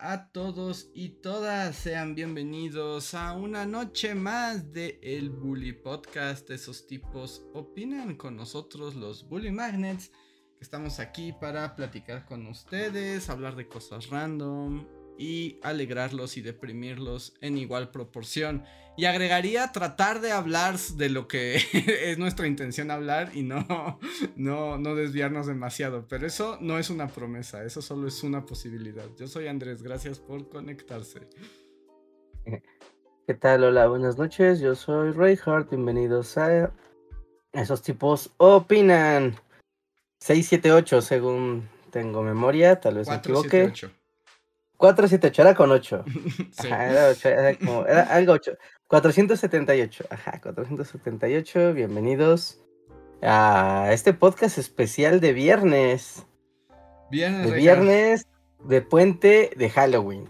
A todos y todas, sean bienvenidos a una noche más de El Bully Podcast. Esos tipos opinan con nosotros, los Bully Magnets, estamos aquí para platicar con ustedes, hablar de cosas random y alegrarlos y deprimirlos en igual proporción. Y agregaría tratar de hablar de lo que es nuestra intención hablar y no, no, no desviarnos demasiado. Pero eso no es una promesa, eso solo es una posibilidad. Yo soy Andrés, gracias por conectarse. ¿Qué tal? Hola, buenas noches. Yo soy Hart. Bienvenidos a Esos tipos opinan. 678 según tengo memoria, tal vez me equivoque. 478, era con 8. sí. era, 8 era, como, era algo 8. 478, ajá, 478, bienvenidos a este podcast especial de viernes. Viernes. De viernes, de puente, de Halloween.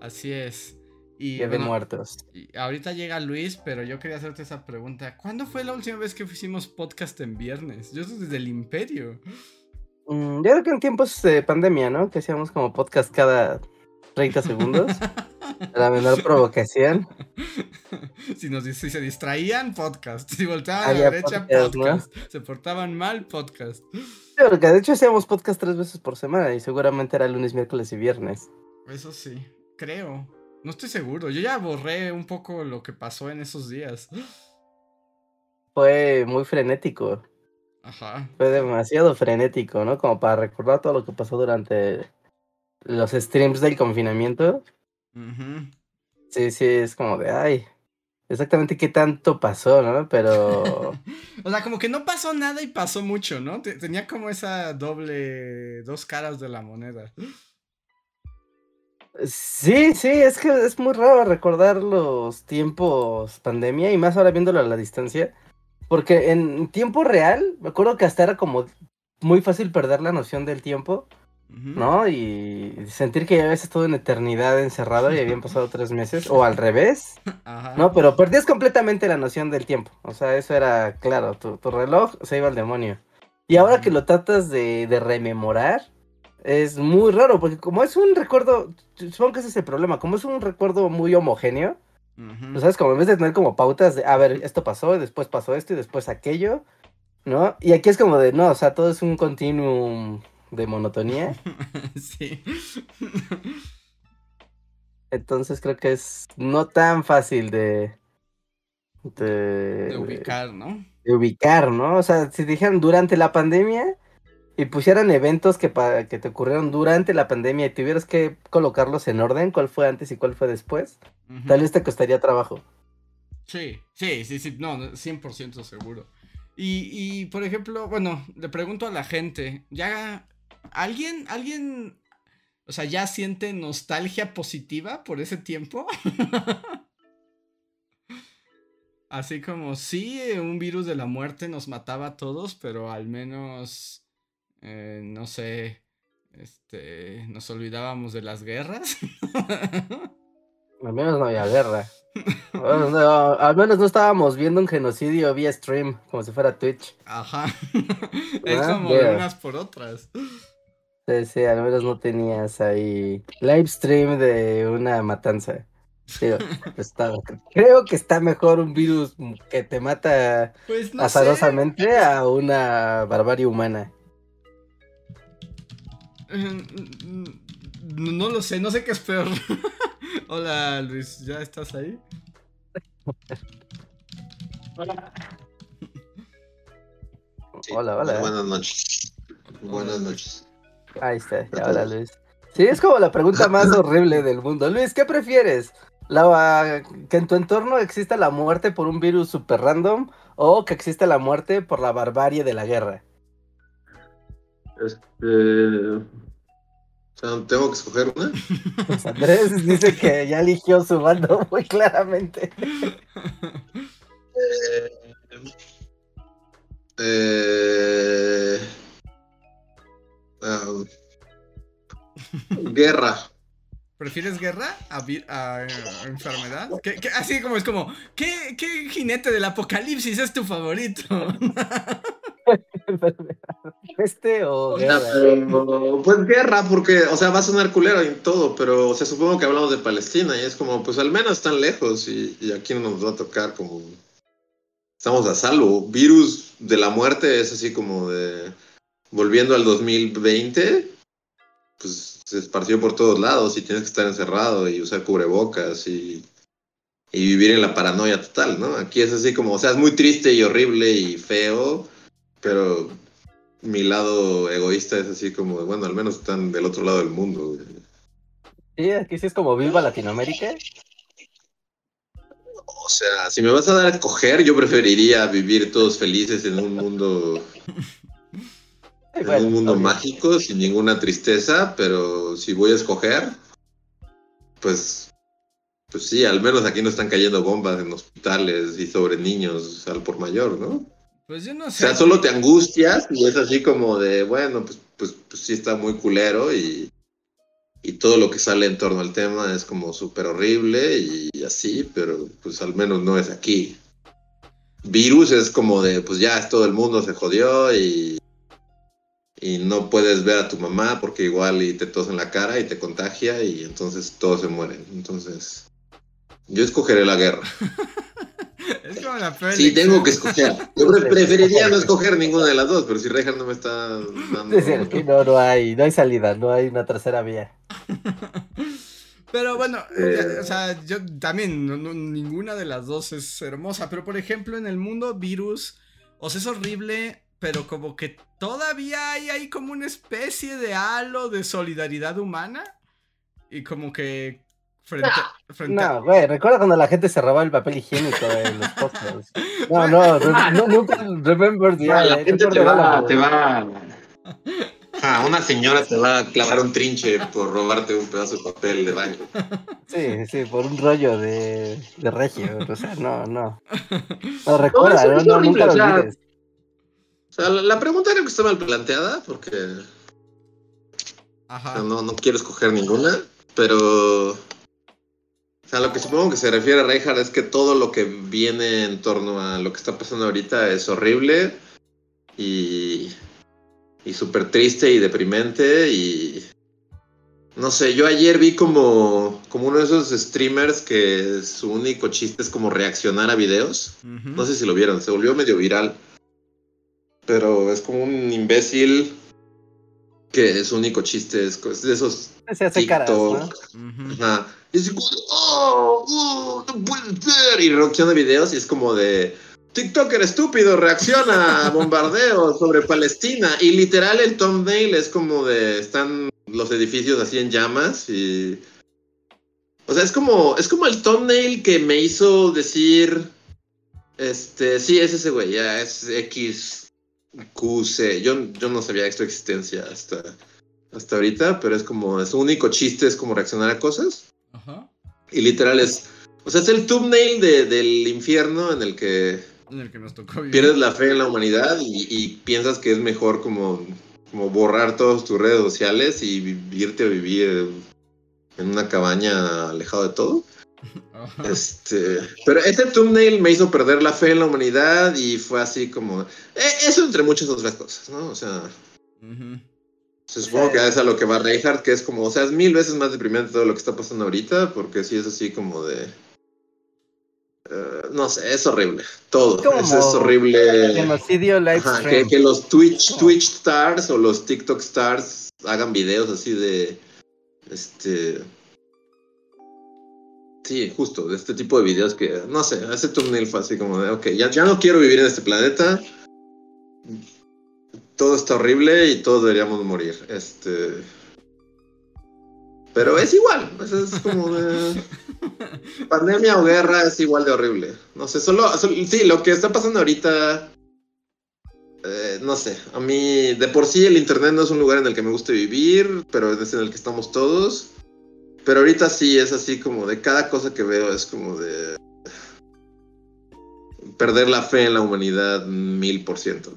Así es. Y, Día de muertos. Y ahorita llega Luis, pero yo quería hacerte esa pregunta. ¿Cuándo fue la última vez que hicimos podcast en viernes? Yo soy desde el imperio. Mm, yo creo que en tiempos de pandemia, ¿no? Que hacíamos como podcast cada 30 segundos. la menor provocación. Si, nos, si se distraían, podcast. Si volteaban a la derecha, podcast. Se portaban mal, podcast. porque de hecho hacíamos podcast tres veces por semana y seguramente era lunes, miércoles y viernes. Eso sí, creo. No estoy seguro. Yo ya borré un poco lo que pasó en esos días. Fue muy frenético. Ajá. Fue demasiado frenético, ¿no? Como para recordar todo lo que pasó durante los streams del confinamiento. Sí, sí, es como de, ay, exactamente qué tanto pasó, ¿no? Pero... o sea, como que no pasó nada y pasó mucho, ¿no? Tenía como esa doble, dos caras de la moneda. Sí, sí, es que es muy raro recordar los tiempos pandemia y más ahora viéndolo a la distancia. Porque en tiempo real, me acuerdo que hasta era como muy fácil perder la noción del tiempo. ¿No? Y sentir que ya habías estado en eternidad encerrado y habían pasado tres meses, o al revés, ¿no? Pero perdías completamente la noción del tiempo, o sea, eso era claro, tu, reloj se iba al demonio. Y ahora que lo tratas de, rememorar, es muy raro, porque como es un recuerdo, supongo que ese es el problema, como es un recuerdo muy homogéneo, ¿sabes? Como en vez de tener como pautas de, a ver, esto pasó, y después pasó esto, y después aquello, ¿no? Y aquí es como de, no, o sea, todo es un continuum de monotonía. sí. Entonces creo que es no tan fácil de, de, ubicar, ¿no? De ubicar, ¿no? O sea, si dijeran durante la pandemia y pusieran eventos que, que te ocurrieron durante la pandemia y tuvieras que colocarlos en orden, cuál fue antes y cuál fue después, tal vez te costaría trabajo. Sí, sí, sí, sí, no, 100% seguro. Y, y, por ejemplo, bueno, le pregunto a la gente, ¿ya ¿Alguien, alguien, o sea, ya siente nostalgia positiva por ese tiempo? Así como, sí, un virus de la muerte nos mataba a todos, pero al menos, eh, no sé, este, nos olvidábamos de las guerras. al menos no había guerra. al menos no estábamos viendo un genocidio vía stream, como si fuera Twitch. Ajá. es ah, como unas por otras. Sí, sí, al menos no tenías ahí live stream de una matanza. creo que está mejor un virus que te mata pues azarosamente a una barbarie humana. No lo sé, no sé qué es peor. Hola Luis, ¿ya estás ahí? Hola. hola, hola. Buenas noches. Buenas noches. Ahí está, hola Luis. Sí, es como la pregunta más horrible del mundo. Luis, ¿qué prefieres? La, ¿Que en tu entorno exista la muerte por un virus super random o que exista la muerte por la barbarie de la guerra? Este... ¿Tengo que escoger una? Pues Andrés dice que ya eligió su bando muy claramente. Eh, eh, ah, guerra. ¿Prefieres guerra a, enfermedad? ¿Qué- qué- así como es como, ¿qué, ¿qué jinete del apocalipsis es tu favorito? ¿Este o guerra? pero, pues guerra, porque, o sea, va a sonar culero y todo, pero, o sea, supongo que hablamos de Palestina y es como, pues al menos están lejos y, y aquí no nos va a tocar como... Estamos a salvo. Virus de la muerte es así como de... Volviendo al 2020, pues se esparció por todos lados y tienes que estar encerrado y usar cubrebocas y, y vivir en la paranoia total, ¿no? Aquí es así como, o sea, es muy triste y horrible y feo, pero mi lado egoísta es así como, bueno, al menos están del otro lado del mundo. güey. Sí, aquí sí es como viva Latinoamérica. O sea, si me vas a dar a escoger, yo preferiría vivir todos felices en un mundo, en bueno, un mundo obvio. mágico, sin ninguna tristeza, pero si voy a escoger, pues, pues sí, al menos aquí no están cayendo bombas en hospitales y sobre niños al por mayor, ¿no? Pues yo no O sé. sea, solo te angustias y es así como de, bueno, pues, pues, pues sí está muy culero y, y todo lo que sale en torno al tema es como súper horrible y así, pero pues al menos no es aquí. Virus es como de, pues ya todo el mundo se jodió y, y no puedes ver a tu mamá porque igual y te tos en la cara y te contagia y entonces todos se mueren. Entonces, yo escogeré la guerra. Es como la. Sí, tengo que escoger. Yo pre- preferiría no escoger ninguna de las dos, pero si Rejar no me está dando. Sí, sí, aquí no, no hay, no hay salida, no hay una tercera vía. Pero bueno, Eh. o sea, yo también, no- no- ninguna de las dos es hermosa. Pero por ejemplo, en el mundo virus, o sea, es horrible, pero como que todavía hay ahí como una especie de halo de solidaridad humana. Y como que frente, frente a- No, güey, recuerda cuando la gente se robaba el papel higiénico en los postes. No, no, re- no, nunca remember the Ah, la gente te va, la- te va. Ah, una señora te va a clavar un trinche por robarte un pedazo de papel de baño. Sí, sí, por un rollo de, de regio, o sea, no, no. No, recuerda, eso no, no, nunca lo o sea, olvides. Sea, la, la pregunta creo que está mal planteada porque Ajá. no, no quiero escoger ninguna, pero. O sea, lo que supongo que se refiere a Reinhardt es que todo lo que viene en torno a lo que está pasando ahorita es horrible y. y súper triste y deprimente y. No sé, yo ayer vi como, como uno de esos streamers que su único chiste es como reaccionar a videos. No sé si lo vieron, se volvió medio viral. Pero es como un imbécil que su único chiste es de esos Se hace caras, ¿no? Ajá. Y es como, oh, oh, no puede ser. Y reacciona videos y es como de TikToker estúpido, reacciona a bombardeos sobre Palestina. Y literal el thumbnail es como de están los edificios así en llamas y. O sea, es como, es como el thumbnail que me hizo decir. Este, sí, es ese güey, ya es X, Q, C. Yo, yo no sabía de su existencia hasta, hasta ahorita, pero es como, su único chiste es como reaccionar a cosas. Ajá. Y literal es, o sea, es el thumbnail de, del infierno en el que En el que nos tocó vivir. pierdes la fe en la humanidad y, y piensas que es mejor como, como borrar todas tus redes sociales y vi- irte a vivir en una cabaña alejado de todo. Este, pero ese thumbnail me hizo perder la fe en la humanidad y fue así como, eh, eso entre muchas otras cosas, ¿no? O sea, se supongo que es a lo que va Reinhardt, que es como, o sea, es mil veces más deprimente todo lo que está pasando ahorita, porque sí es así como de... eh, no sé, es horrible. Todo. Es, es horrible. Genocidio live Ajá, que, que los Twitch. Twitch stars o los TikTok stars hagan videos así de. Este. Sí, justo, de este tipo de videos que, no sé, ese thumbnail fue así como de, ok, ya, ya no quiero vivir en este planeta. Todo está horrible y todos deberíamos morir. Este. Pero es igual, es, es como de. Pandemia o guerra es igual de horrible. No sé, solo, solo- sí, lo que está pasando ahorita. eh, no sé, a mí de por sí el internet no es un lugar en el que me guste vivir, pero es en el que estamos todos. Pero ahorita sí es así como de cada cosa que veo es como de perder la fe en la humanidad mil por ciento.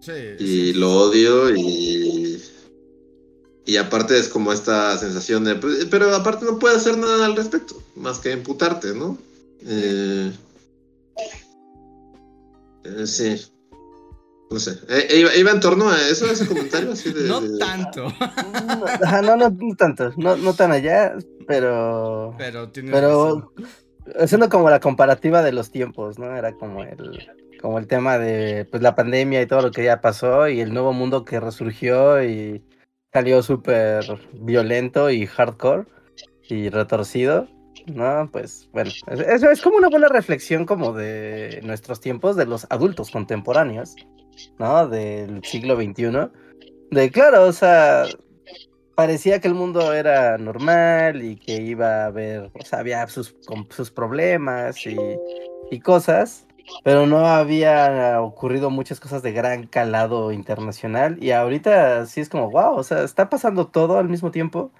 Sí, Y sí. lo odio y Y aparte es como esta sensación de, pues, pero aparte no puedes hacer nada al respecto, más que imputarte, ¿no? Eh, eh, sí. No sé. Eh, eh, iba, iba en torno a eso, a ese comentario así de. No de- tanto. Ajá, no, no, no tanto, no, no tan allá, pero... Pero razón. Pero haciendo como la comparativa de los tiempos, ¿no? Era como el, como el tema de pues, la pandemia y todo lo que ya pasó y el nuevo mundo que resurgió y salió súper violento y hardcore y retorcido, ¿no? Pues bueno, es- eso es como una buena reflexión como de nuestros tiempos, de los adultos contemporáneos, ¿no? Del siglo XXI. De claro, o sea, parecía que el mundo era normal y que iba a haber, o sea, había sus, problemas y, cosas, pero no había ocurrido muchas cosas de gran calado internacional y ahorita sí es como, wow, o sea, está pasando todo al mismo tiempo,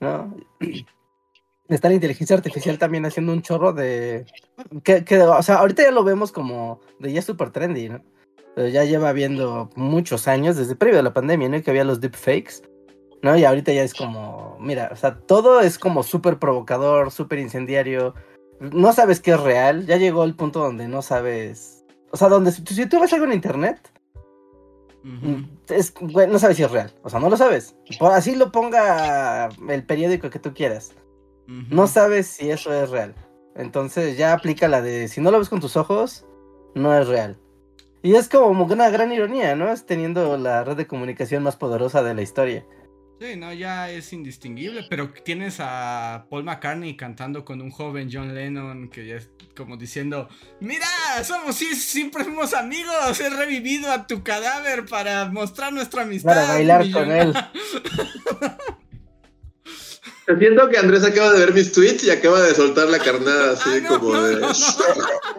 ¿no? Está la inteligencia artificial también haciendo un chorro de... Que, o sea, ahorita ya lo vemos como de ya súper trendy, ¿no? Pero ya lleva habiendo muchos años, desde previo a la pandemia, ¿no? Que había los deepfakes. ¿no? Y ahorita ya es como, mira, o sea, todo es como súper provocador, súper incendiario. No sabes qué es real. Ya llegó el punto donde no sabes. O sea, donde si, si tú ves algo en internet, es, güey, no sabes si es real. O sea, no lo sabes. Por así lo ponga el periódico que tú quieras. No sabes si eso es real. Entonces ya aplica la de si no lo ves con tus ojos, no es real. Y es como una gran ironía, ¿no? Es teniendo la red de comunicación más poderosa de la historia. Sí, no, ya es indistinguible, pero tienes a Paul McCartney cantando con un joven John Lennon que ya es como diciendo, mira, somos sí, siempre fuimos amigos, he revivido a tu cadáver para mostrar nuestra amistad. Para bailar con él. Siento que Andrés acaba de ver mis tweets y acaba de soltar la carnada así Ah, no, como de. no, no.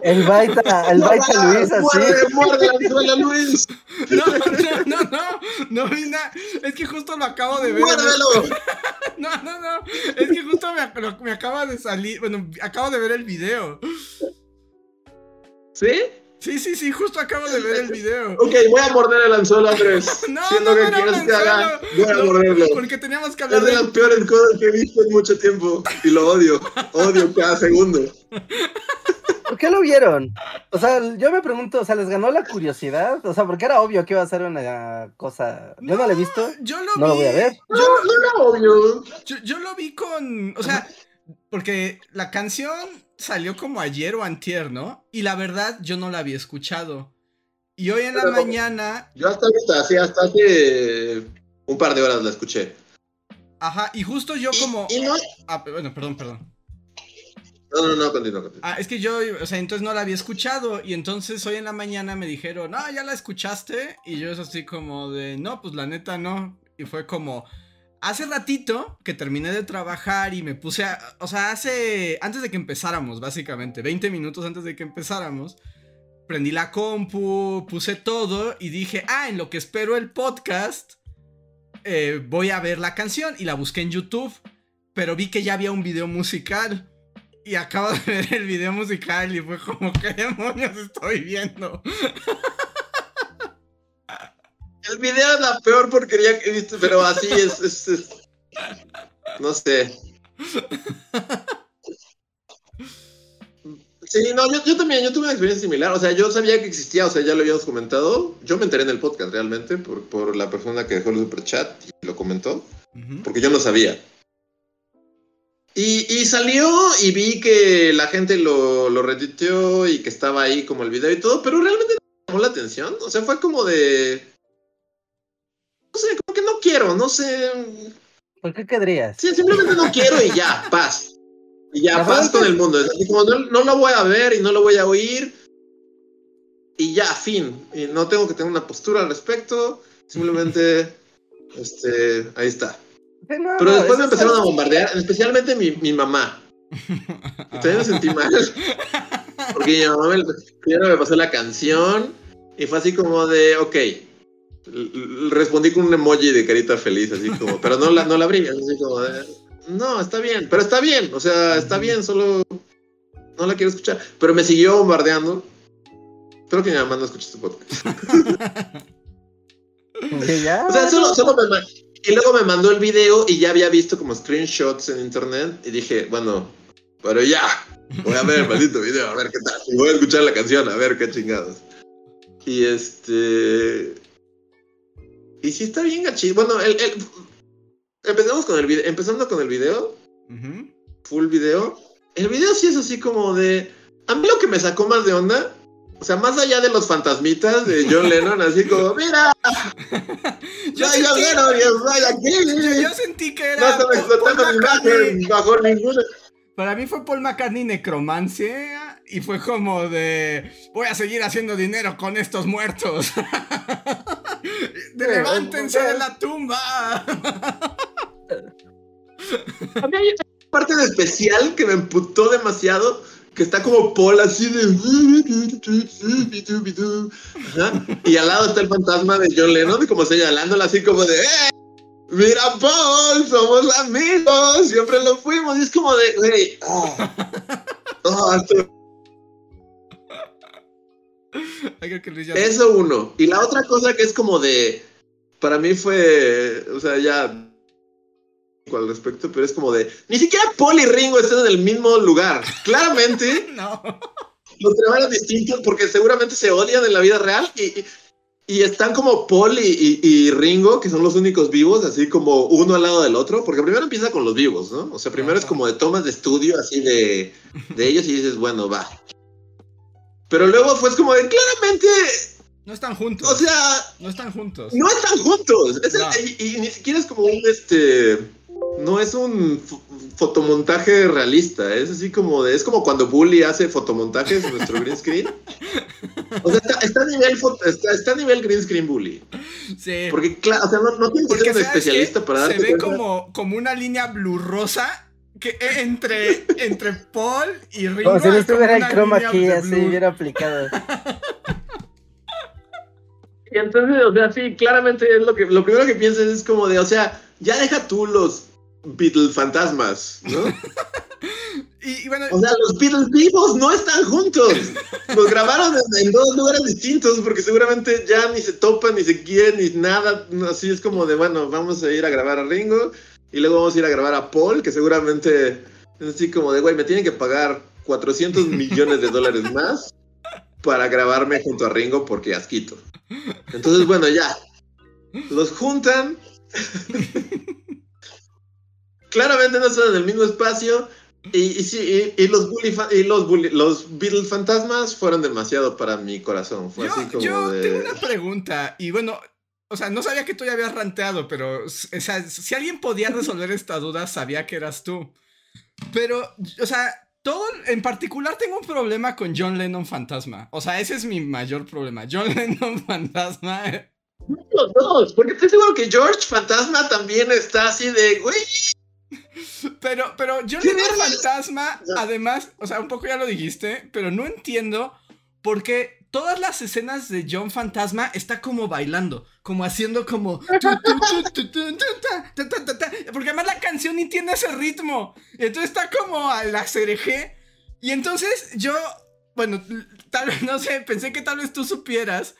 El baita, el baita Luis así. ¡Muerde, muerde, anzuela, Luis! No, no, no, no, no vi nada. Es que justo lo acabo de ver. ¡Muérdelo! No, no, no. Es que justo me acaba de salir. Bueno, acabo de ver el video. ¿Sí? Sí, sí, sí, justo acabo de ver el video. Ok, voy a morder el anzuelo, Andrés. No, Si es no, lo que no, no, quieres que haga, voy a No, morderlo. Porque teníamos que Es hablar de las peores cosas que he visto en mucho tiempo. Y lo odio. Odio cada segundo. ¿Por qué lo vieron? O sea, yo me pregunto, o sea, ¿les ganó la curiosidad? O sea, porque era obvio que iba a ser una cosa. Yo no la he visto. Yo lo No lo voy a ver. No, no era obvio. Yo, yo lo vi con. O sea, porque la canción salió como ayer o antier, ¿no? Y la verdad, yo no la había escuchado. Y hoy en la mañana. Yo hasta ahorita, sí, hasta hace un par de horas la escuché. Ajá, y justo yo Y- como. Y, no. Ah, bueno, perdón, perdón. No, no, no, continúa, continúa. Ah, es que yo, o sea, entonces no la había escuchado. Y entonces hoy en la mañana me dijeron, no, ya la escuchaste. Y yo es así como de, no, pues la neta no. Y fue como, hace ratito que terminé de trabajar y me puse a, o sea, hace, antes de que empezáramos, básicamente, 20 minutos antes de que empezáramos, prendí la compu, puse todo y dije, ah, en lo que espero el podcast, eh, voy a ver la canción. Y la busqué en YouTube, pero vi que ya había un video musical. Y acabo de ver el video musical y fue como, ¿qué demonios estoy viendo? El video es la peor porquería que he visto, pero así es, es, es- No sé. Sí, no, yo, yo también, yo tuve una experiencia similar. O sea, yo sabía que existía, o sea, ya lo habíamos comentado. Yo me enteré en el podcast realmente por, por la persona que dejó el superchat y lo comentó, Ujú. porque yo no sabía. Y, y salió y vi que la gente lo, lo retuiteó y que estaba ahí como el video y todo, pero realmente no me llamó la atención. O sea, fue como de. No sé, como que no quiero, no sé. ¿Por qué querrías? Sí, simplemente no quiero y ya, paz. Y ya, La paz con es- el mundo. Es así como no, no lo voy a ver y no lo voy a oír. Y ya, fin. Y no tengo que tener una postura al respecto. Simplemente, este, ahí está. Sí, no, Pero después me empezaron es- a bombardear, especialmente mi, mi mamá. Y también me sentí mal. Porque mi mamá me, primero me pasó la canción y fue así como de, ok. Respondí con un emoji de carita feliz, así como, pero no la, no la abrí, así como de, no, está bien, pero está bien, o sea, está bien, solo no la quiero escuchar. Pero me siguió bombardeando. Espero que mi mamá no escuche este podcast. Ya, O sea, solo, solo me Y luego me mandó el video y ya había visto como screenshots en internet y dije, bueno, pero ya, voy a ver el maldito video, a ver qué tal. Y voy a escuchar la canción, a ver qué chingados. Y este... Y sí está bien gachito. Bueno, el, el- empezamos con el video, empezando con el video, Ujú. full video. El video sí es así como de... A mí lo que me sacó más de onda, o sea, más allá de los fantasmitas de John Lennon, así como, mira, Yo sentí, aquí. yo sentí que No era Paul explotando mi imagen bajo ninguna. Para mí fue Paul McCartney necromancia y fue como de voy a seguir haciendo dinero con estos muertos. De levántense de la tumba. A mí hay una parte en especial que me emputó demasiado, que está como Paul así de... Ajá, Y al lado está el fantasma de John Lennon, y como señalándola así como de... ¡Eh! Mira, Paul, somos amigos, siempre lo fuimos. Y es como de, güey, ah, ah, esto- Eso uno. Y la otra cosa que es como de. Para mí fue. O sea, ya. Al respecto, pero es como de. Ni siquiera Paul y Ringo están en el mismo lugar. Claramente No. los trabajan distintos porque seguramente se odian en la vida real y. y- y están como Paul y, y- y Ringo, que son los únicos vivos, así como uno al lado del otro, porque primero empieza con los vivos, ¿no? O sea, primero es como de tomas de estudio, así de, de ellos, y dices, bueno, va. Pero luego fue como de, claramente, No están juntos. o sea, no están juntos. no están juntos. Es el- y, y ni siquiera es como un este. No es un fo- fotomontaje realista. Es así como de. Es como cuando Bully hace fotomontajes en nuestro green screen. O sea, está, está a nivel está, está a nivel green screen Bully. Sí. Porque, claro, o sea, no, no tienes que ser un ¿sabes especialista qué? para darte Se ve como, como una línea blurrosa que eh, entre, entre Paul y Ringo. Como si no estuviera el línea aquí así bien aplicado. Y entonces, o sea, sí, claramente es lo que lo primero que piensas es como de, o sea, ya deja tú los Beatles fantasmas, ¿no? Y, y bueno, O sea, los Beatles vivos no están juntos. Los grabaron en, en dos lugares distintos porque seguramente ya ni se topan, ni se quieren, ni nada. Así es como de, bueno, vamos a ir a grabar a Ringo y luego vamos a ir a grabar a Paul, que seguramente es así como de, güey, me tienen que pagar 400 millones de dólares más para grabarme junto a Ringo porque asquito. Entonces, bueno, ya. Los juntan. Claramente no están en el mismo espacio. Y, y sí, y, y los bully y los bully- los Beatles fantasmas fueron demasiado para mi corazón. Fue yo, así como yo de. tengo una pregunta. Y bueno, o sea, no sabía que tú ya habías ranteado, pero o sea, si alguien podía resolver esta duda, sabía que eras tú. Pero, o sea, todo, en particular tengo un problema con John Lennon fantasma. O sea, ese es mi mayor problema. John Lennon fantasma. Los dos, porque estoy seguro que George Fantasma también está así de, güey. Pero, pero John ¿Qué Lennon vergas? fantasma, además, o sea, un poco ya lo dijiste, pero no entiendo por qué todas las escenas de John Fantasma está como bailando, como haciendo como... Porque además la canción ni tiene ese ritmo. Entonces está como a la cereje. Y entonces yo, bueno, tal vez, no sé, pensé que tal vez tú supieras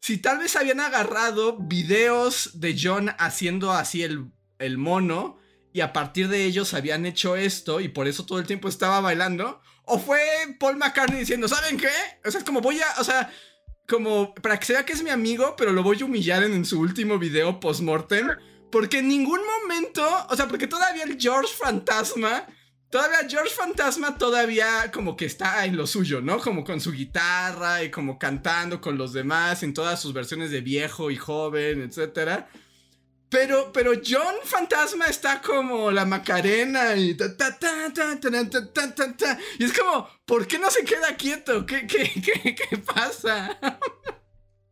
si tal vez habían agarrado videos de John haciendo así el, el mono y a partir de ellos habían hecho esto y por eso todo el tiempo estaba bailando. O fue Paul McCartney diciendo, ¿saben qué? O sea, es como voy a, o sea, como para que se vea que es mi amigo, pero lo voy a humillar en, en su último video post-mortem. Porque en ningún momento, o sea, porque todavía el George Fantasma, todavía George Fantasma todavía como que está en lo suyo, ¿no? Como con su guitarra y como cantando con los demás en todas sus versiones de viejo y joven, etcétera. Pero, pero John Fantasma está como la Macarena y ta ta ta ta ta ta ta ta. Y es como, ¿por qué no se queda quieto? ¿Qué, qué, qué, qué pasa?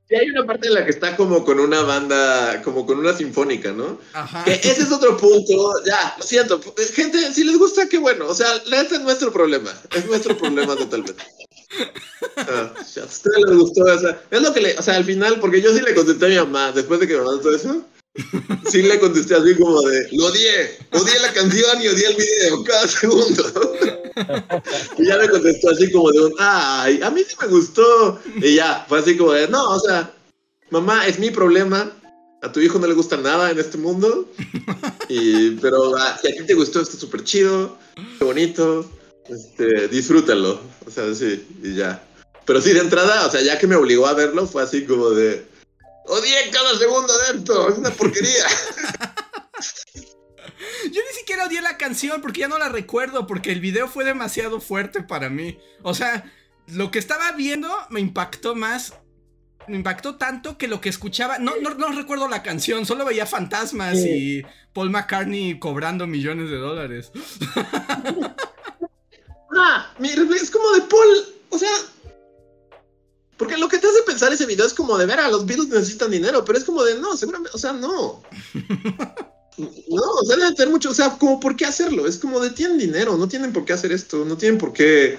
Y hay una parte en la que está como con una banda, como con una sinfónica, ¿no? Ajá. Que ese es otro punto. Ya, lo siento. Gente, si les gusta, qué bueno. O sea, neta es nuestro problema. Es nuestro problema totalmente. Ah, a ustedes les gustó esa. Es lo que le. O sea, al final, porque yo sí le contesté a mi mamá después de que me mandó todo eso. Sí le contesté así como de, lo odié, odié la canción y odié el video cada segundo. Y ya me contestó así como de ay, a mí sí me gustó. Y ya, fue así como de, no, o sea, mamá, es mi problema. a tu hijo no le gusta nada en este mundo, y, pero a, si a ti te gustó, está súper chido, qué bonito, este, disfrútalo, o sea, sí, y ya. Pero sí, de entrada, o sea, ya que me obligó a verlo, fue así como de, odié cada segundo de esto, es una porquería. Yo ni siquiera odié la canción porque ya no la recuerdo, porque el video fue demasiado fuerte para mí. O sea, lo que estaba viendo me impactó más. Me impactó tanto que lo que escuchaba. No, no, no recuerdo la canción, solo veía fantasmas y Paul McCartney cobrando millones de dólares. ah, mira, es como de Paul. O sea. Porque lo que te hace pensar ese video es como de ver a los Beatles necesitan dinero, pero es como de no, seguramente, o sea, no. No, o sea, deben tener mucho, o sea, como por qué hacerlo, es como de tienen dinero, no tienen por qué hacer esto, no tienen por qué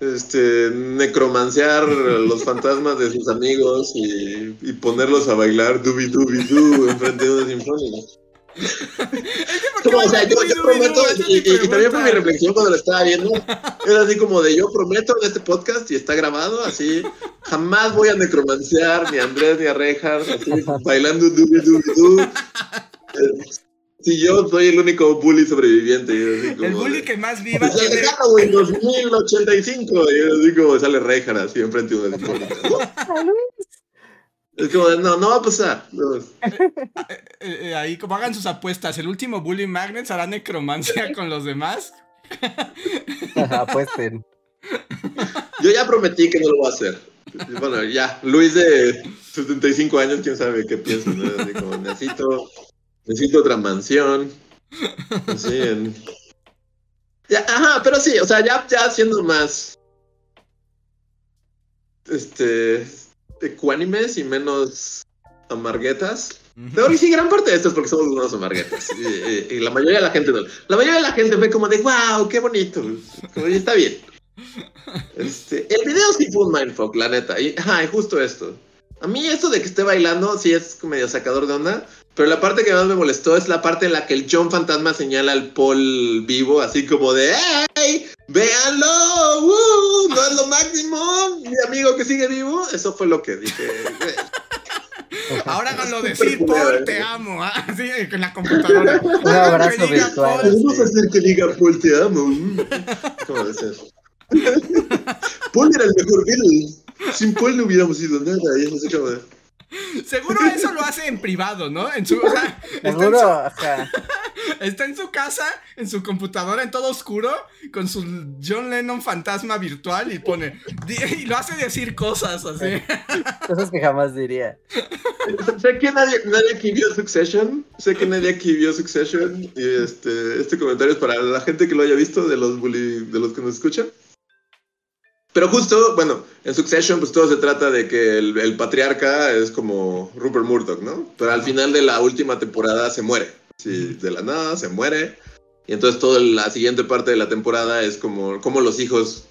este necromanciar los fantasmas de sus amigos y, y ponerlos a bailar dubi dubi du enfrente de una sinfonía. Como, o sea, yo, yo prometo, y, y, también fue mi reflexión cuando lo estaba viendo, era así como de yo prometo en este podcast y está grabado, así, jamás voy a necromanciar ni a Andrés ni a Reinhardt, así, bailando dubi dubi du. Si yo soy el único bully sobreviviente. Así como el bully que más viva pues, tiene... Halloween 2085. Y así como sale Reinhardt así enfrente de sinfónica. Es como de, no, no va a pasar. No. Eh, eh, eh, ahí, como hagan sus apuestas, el último Bully Magnets hará necromancia con los demás. Apuesten. Yo ya prometí que no lo voy a hacer. Bueno, ya, Luis de 75 años, quién sabe qué piensa, ¿no? Así como, necesito, necesito otra mansión. Así en... ya, ajá, pero sí, o sea, ya, ya siendo más. Este. Ecuánimes y menos amarguetas. Pero sí, gran parte de esto es porque somos unos amarguetas. Y, y, y, la mayoría de la gente no. La mayoría de la gente ve como de wow, qué bonito. Como, y está bien. Este, el video sí fue un mindfuck, la neta. Y, ajá, justo esto. A mí esto de que esté bailando sí es medio sacador de onda. Pero la parte que más me molestó es la parte en la que el John Fantasma señala al Paul vivo, así como de ¡Hey! ¡Véanlo! ¡Woo! ¡No es lo máximo! Mi amigo que sigue vivo. Eso fue lo que dije. Ahora háganlo decir, Paul, te amo. Así con la computadora. Un abrazo virtual. Podemos hacer que diga Paul, te amo. ¿Cómo de ser? Paul era el mejor Beatle. Sin Paul no hubiéramos ido nada. Y eso se acaba de... Seguro eso lo hace en privado, ¿no? En su, o sea, Seguro, está, ajá. en su, está en su casa, en su computadora, en todo oscuro, con su John Lennon fantasma virtual y pone. Y lo hace decir cosas así. Cosas que jamás diría. Sé que nadie, nadie aquí vio Succession. Sé que nadie aquí vio Succession. Y este, este comentario es para la gente que lo haya visto, de los, bully, de los que nos escuchan. Pero justo, bueno, en Succession pues todo se trata de que el, el, patriarca es como Rupert Murdoch, ¿no? Pero al final de la última temporada se muere. Sí, de la nada se muere. Y entonces toda la siguiente parte de la temporada es como, como los hijos,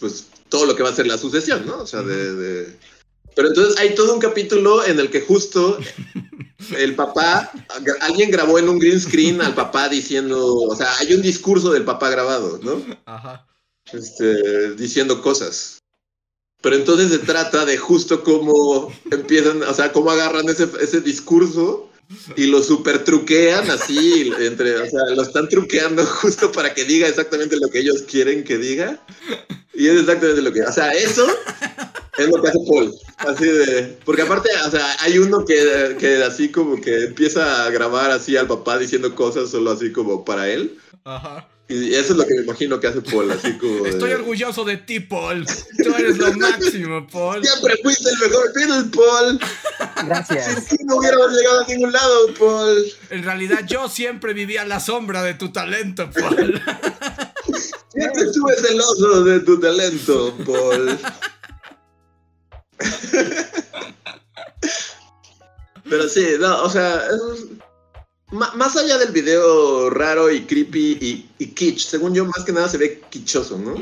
pues todo lo que va a ser la sucesión, ¿no? O sea, de, de... Pero entonces hay todo un capítulo en el que justo el papá, alguien grabó en un green screen al papá diciendo, o sea, hay un discurso del papá grabado, ¿no? Ajá este, diciendo cosas. Pero entonces se trata de justo cómo empiezan, o sea, cómo agarran ese, ese discurso y lo super truquean así, entre, o sea, lo están truqueando justo para que diga exactamente lo que ellos quieren que diga. Y es exactamente lo que, o sea, eso es lo que hace Paul. Así de, porque aparte, o sea, hay uno que, que así como que empieza a grabar así al papá diciendo cosas solo así como para él. Ajá. Y eso es lo que me imagino que hace Paul, así como. Estoy de... orgulloso de ti, Paul. Tú eres lo máximo, Paul. Siempre fuiste el mejor Beatle, Paul. Gracias. Sin ti no hubiéramos llegado a ningún lado, Paul. En realidad, yo siempre vivía a la sombra de tu talento, Paul. Siempre estuve celoso de tu talento, Paul. Pero sí, no, o sea, es, más allá del video raro y creepy y, y, kitsch, según yo, más que nada se ve kitchoso, ¿no?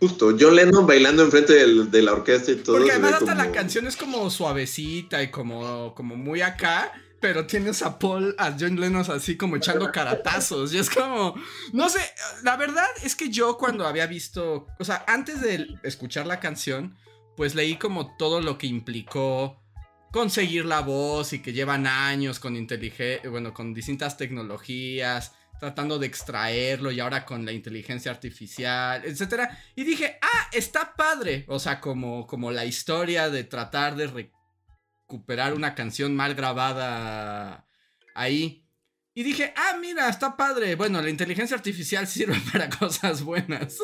Justo, John Lennon bailando enfrente del, de la orquesta y todo. Porque además hasta como... la canción es como suavecita y como, como muy acá, pero tienes a Paul, a John Lennon así como echando caratazos. Y es como, no sé, la verdad es que yo cuando había visto, o sea, antes de escuchar la canción, pues leí como todo lo que implicó conseguir la voz y que llevan años con inteligencia, bueno, con distintas tecnologías, tratando de extraerlo y ahora con la inteligencia artificial, etcétera. Y dije, ah, está padre. O sea, como, como la historia de tratar de recuperar una canción mal grabada ahí. Y dije, ah, mira, está padre. Bueno, la inteligencia artificial sirve para cosas buenas.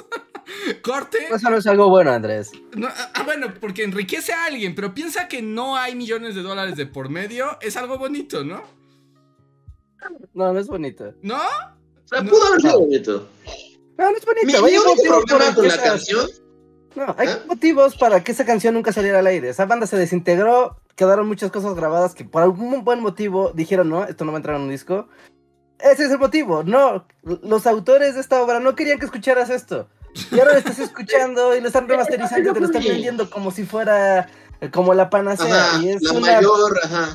Corte. Eso no es algo bueno, Andrés. ah, ah, bueno, porque enriquece a alguien, pero piensa que no hay millones de dólares de por medio. Es algo bonito, ¿no? No, no es bonito. ¿No? O sea, pudo haber sido bonito. No, no es bonito. Mi, Hay mi único problema con la esa- canción. No, hay ¿Eh? motivos para que esa canción nunca saliera al aire. Esa banda se desintegró, quedaron muchas cosas grabadas que por algún buen motivo dijeron, no, esto no va a entrar en un disco. Ese es el motivo. No, los autores de esta obra no querían que escucharas esto. Y ahora lo estás escuchando y lo están remasterizando y te lo están vendiendo como si fuera eh, como la panacea. Ajá, y es la una mayor, ajá.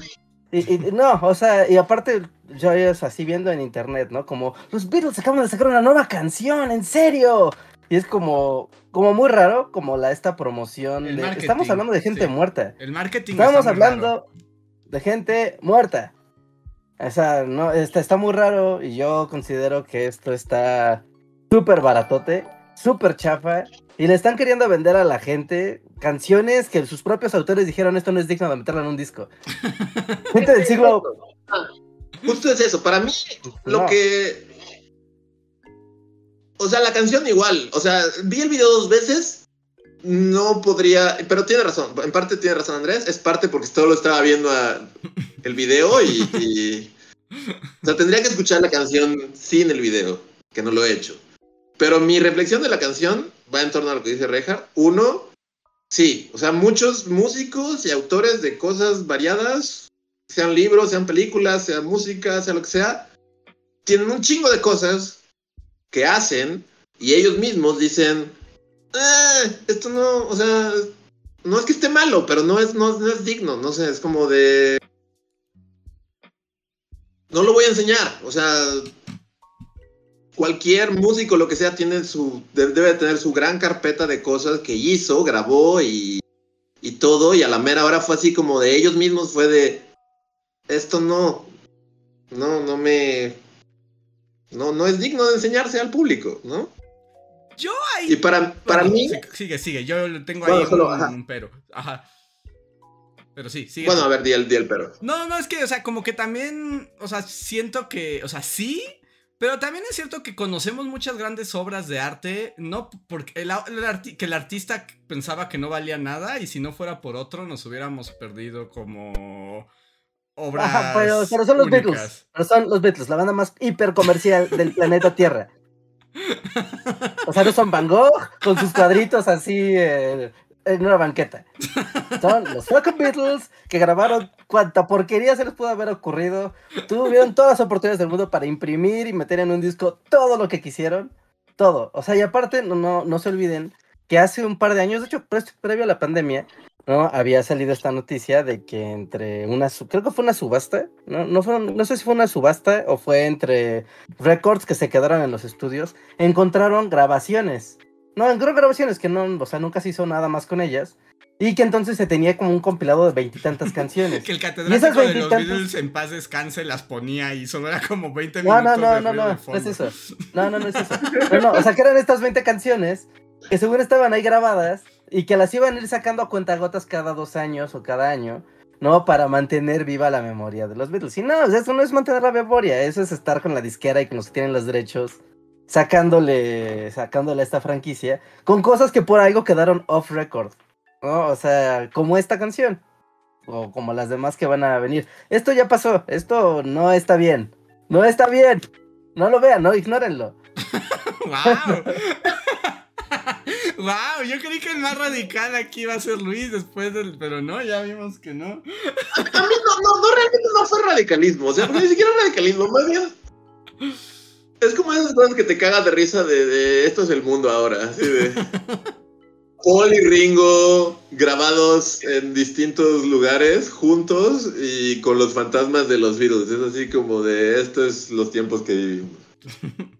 y, y- no, o sea, y aparte, yo es así viendo en internet, ¿no? Como, los Beatles acaban de sacar una nueva canción, en serio. Y es como, como muy raro, como la esta promoción El de. Estamos hablando de gente sí. muerta. El marketing. Estamos está muy hablando raro. de gente muerta. O sea, no, está, está muy raro y yo considero que esto está súper baratote, súper chafa. Y le están queriendo vender a la gente canciones que sus propios autores dijeron esto no es digno de meterla en un disco. gente del siglo Justo es eso. Para mí, lo No. que. O sea, la canción igual. O sea, vi el video dos veces. No podría. Pero tiene razón. En parte tiene razón Andrés. Es parte porque solo estaba viendo a- el video y, y- O sea, tendría que escuchar la canción sin el video. Que no lo he hecho. Pero mi reflexión de la canción va en torno a lo que dice Reinhardt. Uno. Sí, o sea, muchos músicos y autores de cosas variadas sean libros, sean películas, sea música, sea lo que sea, tienen un chingo de cosas que hacen y ellos mismos dicen, "Eh, esto no, o sea, no es que esté malo, pero no es, no es digno, no sé, es como de... No lo voy a enseñar, o sea, cualquier músico, lo que sea, tiene su, de- debe tener su gran carpeta de cosas que hizo, grabó y, y todo, y a la mera hora fue así como de ellos mismos, fue de, esto no, no, no me, no, no es digno de enseñarse al público, ¿no? Yo Y ahí. para, para Bueno, mí, sí, Sigue, sigue. Yo tengo Bueno, ahí solo, un, ajá. un pero. Ajá. Pero sí, sigue. bueno, a ver, di el, di el pero. No, no, es que, o sea, como que también, o sea, siento que, o sea, sí, pero también es cierto que conocemos muchas grandes obras de arte, no porque el, que el artista pensaba que no valía nada y si no fuera por otro nos hubiéramos perdido como obras Ajá, pero, pero son los únicas. Beatles. Pero son los Beatles, la banda más hiper comercial del planeta Tierra. O sea, no son Van Gogh con sus cuadritos así eh, en una banqueta. Son los fucking Beatles que grabaron cuanta porquería se les pudo haber ocurrido. Tuvieron todas las oportunidades del mundo para imprimir y meter en un disco todo lo que quisieron. Todo. O sea, y aparte, no, no, no se olviden que hace un par de años, de hecho, pre- previo a la pandemia, ¿no? Había salido esta noticia de que entre una, creo que fue una subasta, no, no, fueron- no sé si fue una subasta o fue entre records que se quedaron en los estudios, encontraron grabaciones. No, encontraron grabaciones que no, o sea, nunca se hizo nada más con ellas. Y que entonces se tenía como un compilado de veintitantas canciones. Que el catedrático de los Beatles en paz descanse las ponía y solo era como 20 No, minutos no, no, de no, ruido no, de no fondo. es eso. No, no, no es eso. No, no, o sea, que eran estas 20 canciones que según estaban ahí grabadas y que las iban a ir sacando a cuentagotas cada dos años o cada año, ¿no? Para mantener viva la memoria de los Beatles. Y no, eso no es mantener la memoria, eso es estar con la disquera y con los que tienen los derechos, sacándole, sacándole a esta franquicia, con cosas que por algo quedaron off record, ¿no? O sea, como esta canción. O como las demás que van a venir. Esto ya pasó. Esto no está bien. No está bien. No lo vean, no, ignórenlo. ¡Wow! ¡Wow! Yo creí que el más radical aquí iba a ser Luis después del. Pero no, ya vimos que no. No, no, no, realmente no fue radicalismo, o sea, ni siquiera radicalismo, más bien... Es como esas cosas que te cagas de risa de, de esto es el mundo ahora, así de... Paul y Ringo grabados en distintos lugares juntos y con los fantasmas de los Beatles. Es así como de esto es los tiempos que vivimos.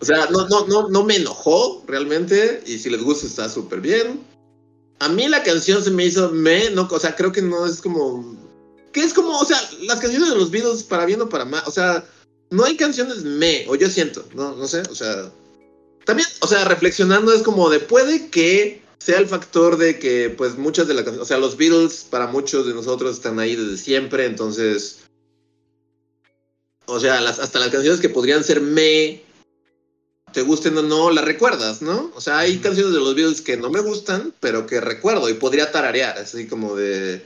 O sea, no, no, no, no me enojó realmente y si les gusta está súper bien. A mí la canción se me hizo me, no, o sea, creo que no es como que es como, o sea, las canciones de los Beatles, para bien o para mal, o sea, no hay canciones me, o yo siento, no, no sé, o sea, también, o sea, reflexionando es como de puede que sea el factor de que, pues, muchas de las canciones, o sea, los Beatles para muchos de nosotros están ahí desde siempre, entonces, o sea, las, hasta las canciones que podrían ser me, te gusten o no, las recuerdas, ¿no? O sea, hay canciones de los Beatles que no me gustan, pero que recuerdo y podría tararear, así como de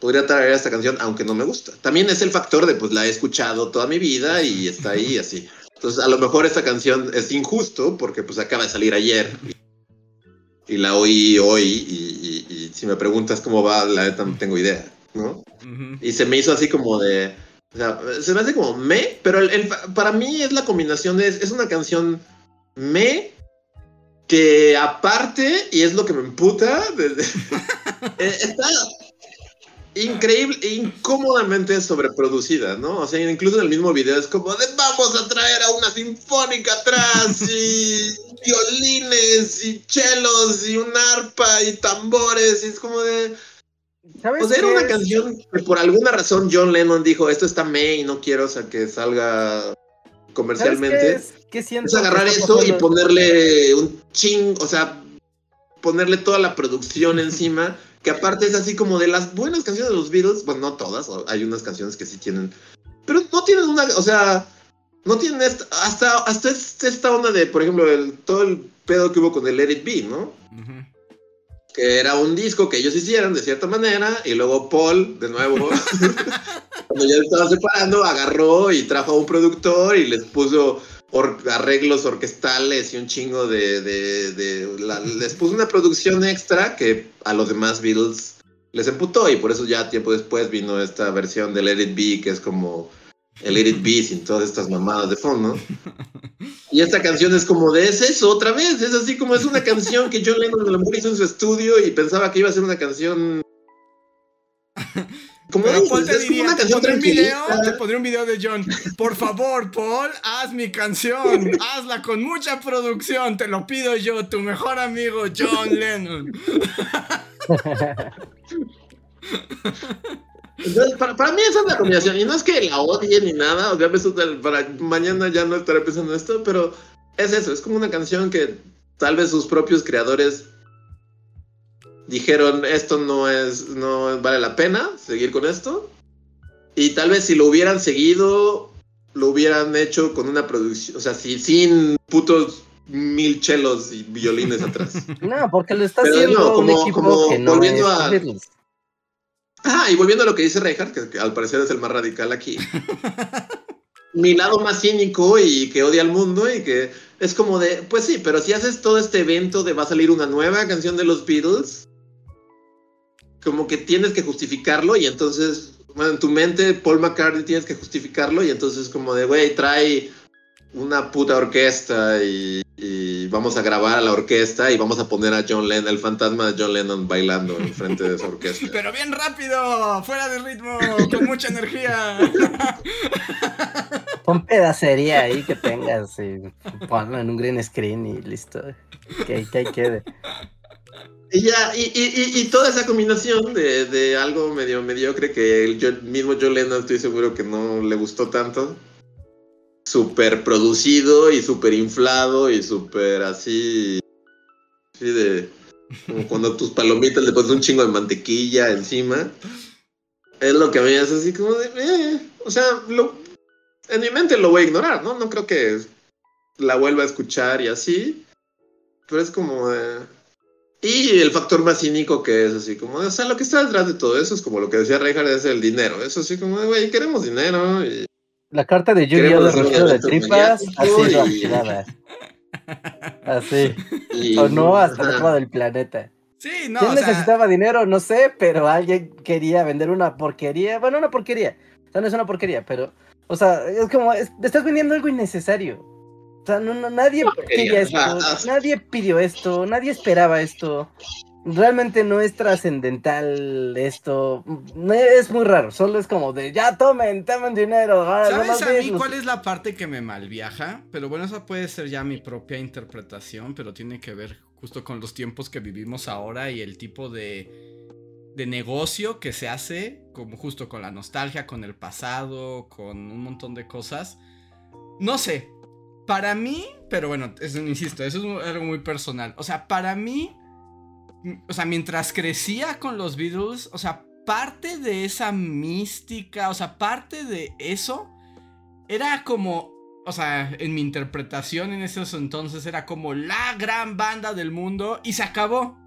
podría tararear esta canción aunque no me gusta. También es el factor de pues la he escuchado toda mi vida y está ahí así. Entonces, a lo mejor esta canción es injusto porque pues acaba de salir ayer y, la oí hoy y, si me preguntas cómo va, la neta no tengo idea, ¿no? Y se me hizo así como de, o sea, se me hace como me, pero el, para mí es la combinación, de, es una canción me que aparte, y es lo que me emputa, eh, está increíble, incómodamente sobreproducida, ¿no? O sea, incluso en el mismo video es como de vamos a traer a una sinfónica atrás y violines y chelos y un arpa y tambores y es como de... O sea, era una canción que por alguna razón John Lennon dijo, esto está me y no quiero o sea, que salga comercialmente. ¿Qué, es? es agarrar eso y ponerle un ching, o sea, ponerle toda la producción encima que aparte es así como de las buenas canciones de los Beatles, bueno, no todas, hay unas canciones que sí tienen, pero no tienen una, o sea, no tienen esta, hasta, hasta esta onda de, por ejemplo, el, todo el pedo que hubo con el Let It Be, ¿no? Que era un disco que ellos hicieron de cierta manera, y luego Paul, de nuevo, cuando ya estaba separando, agarró y trajo a un productor y les puso arreglos orquestales y un chingo de... les puso una producción extra que a los demás Beatles les emputó y por eso ya tiempo después vino esta versión del Let It Be que es como el Let It Be sin todas estas mamadas de fondo. Y esta canción es como de es eso otra vez, es así como es una canción que John Lennon a lo hizo en su estudio y pensaba que iba a ser una canción como Paul te diría, una canción un video, te pondré un video de John. Por favor, Paul, haz mi canción. Hazla con mucha producción. Te lo pido yo, tu mejor amigo John Lennon. Entonces, para, mí esa es la combinación. Y no es que la odie ni nada. O sea, para mañana ya no estaré pensando esto, pero es eso. Es como una canción que tal vez sus propios creadores dijeron esto no es, no vale la pena seguir con esto. Y tal vez si lo hubieran seguido, lo hubieran hecho con una producción, o sea, sin putos mil chelos y violines atrás. No, porque lo está haciendo como, un equipo que no volviendo a... Ah, y volviendo a lo que dice Reinhardt, que, al parecer es el más radical aquí. Mi lado más cínico y que odia al mundo y que es como de, pues sí, pero si haces todo este evento de va a salir una nueva canción de los Beatles, como que tienes que justificarlo y entonces, bueno, en tu mente Paul McCartney tienes que justificarlo y entonces como de, güey, trae una puta orquesta y, vamos a grabar a la orquesta y vamos a poner a John Lennon, el fantasma de John Lennon bailando en frente de esa orquesta. Pero bien rápido, fuera de ritmo, con mucha energía. Pon pedacería ahí que tengas y ponlo en un green screen y listo. Que, que ahí quede. Y ya, y, y, y, toda esa combinación de, de, algo medio mediocre que el mismo John Lennon estoy seguro que no le gustó tanto. Súper producido y súper inflado y súper así. Así de. Como cuando tus palomitas le pones un chingo de mantequilla encima. Es lo que a mí es así como de. Eh, o sea, lo, en mi mente lo voy a ignorar, ¿no? No creo que la vuelva a escuchar y así. Pero es como de y el factor más cínico que es así como, o sea, lo que está detrás de todo eso es como lo que decía Reinhardt, es el dinero. Eso así como, güey, queremos dinero. Y la carta de lluvia de de tripas así Así. o no, hasta el otro del planeta. Sí, no. ¿Quién necesitaba dinero? No sé, pero alguien quería vender una porquería. Bueno, una porquería. O sea, no es una porquería, pero. O sea, es como, estás vendiendo algo innecesario. O sea, no, nadie quería esto, nadie pidió esto, nadie esperaba esto. Realmente no es trascendental esto. Es muy raro. Solo es como de ya tomen, tomen dinero. ¿Sabes a mí cuál es la parte que me malviaja? Pero bueno, esa puede ser ya mi propia interpretación, pero tiene que ver justo con los tiempos que vivimos ahora y el tipo de de negocio que se hace, como justo con la nostalgia, con el pasado, con un montón de cosas. No sé, para mí, pero bueno, eso, insisto, eso es algo muy personal. O sea, para mí, o sea, mientras crecía con los Beatles, o sea, parte de esa mística, o sea, parte de eso, era como, o sea, en mi interpretación en esos entonces era como la gran banda del mundo y se acabó,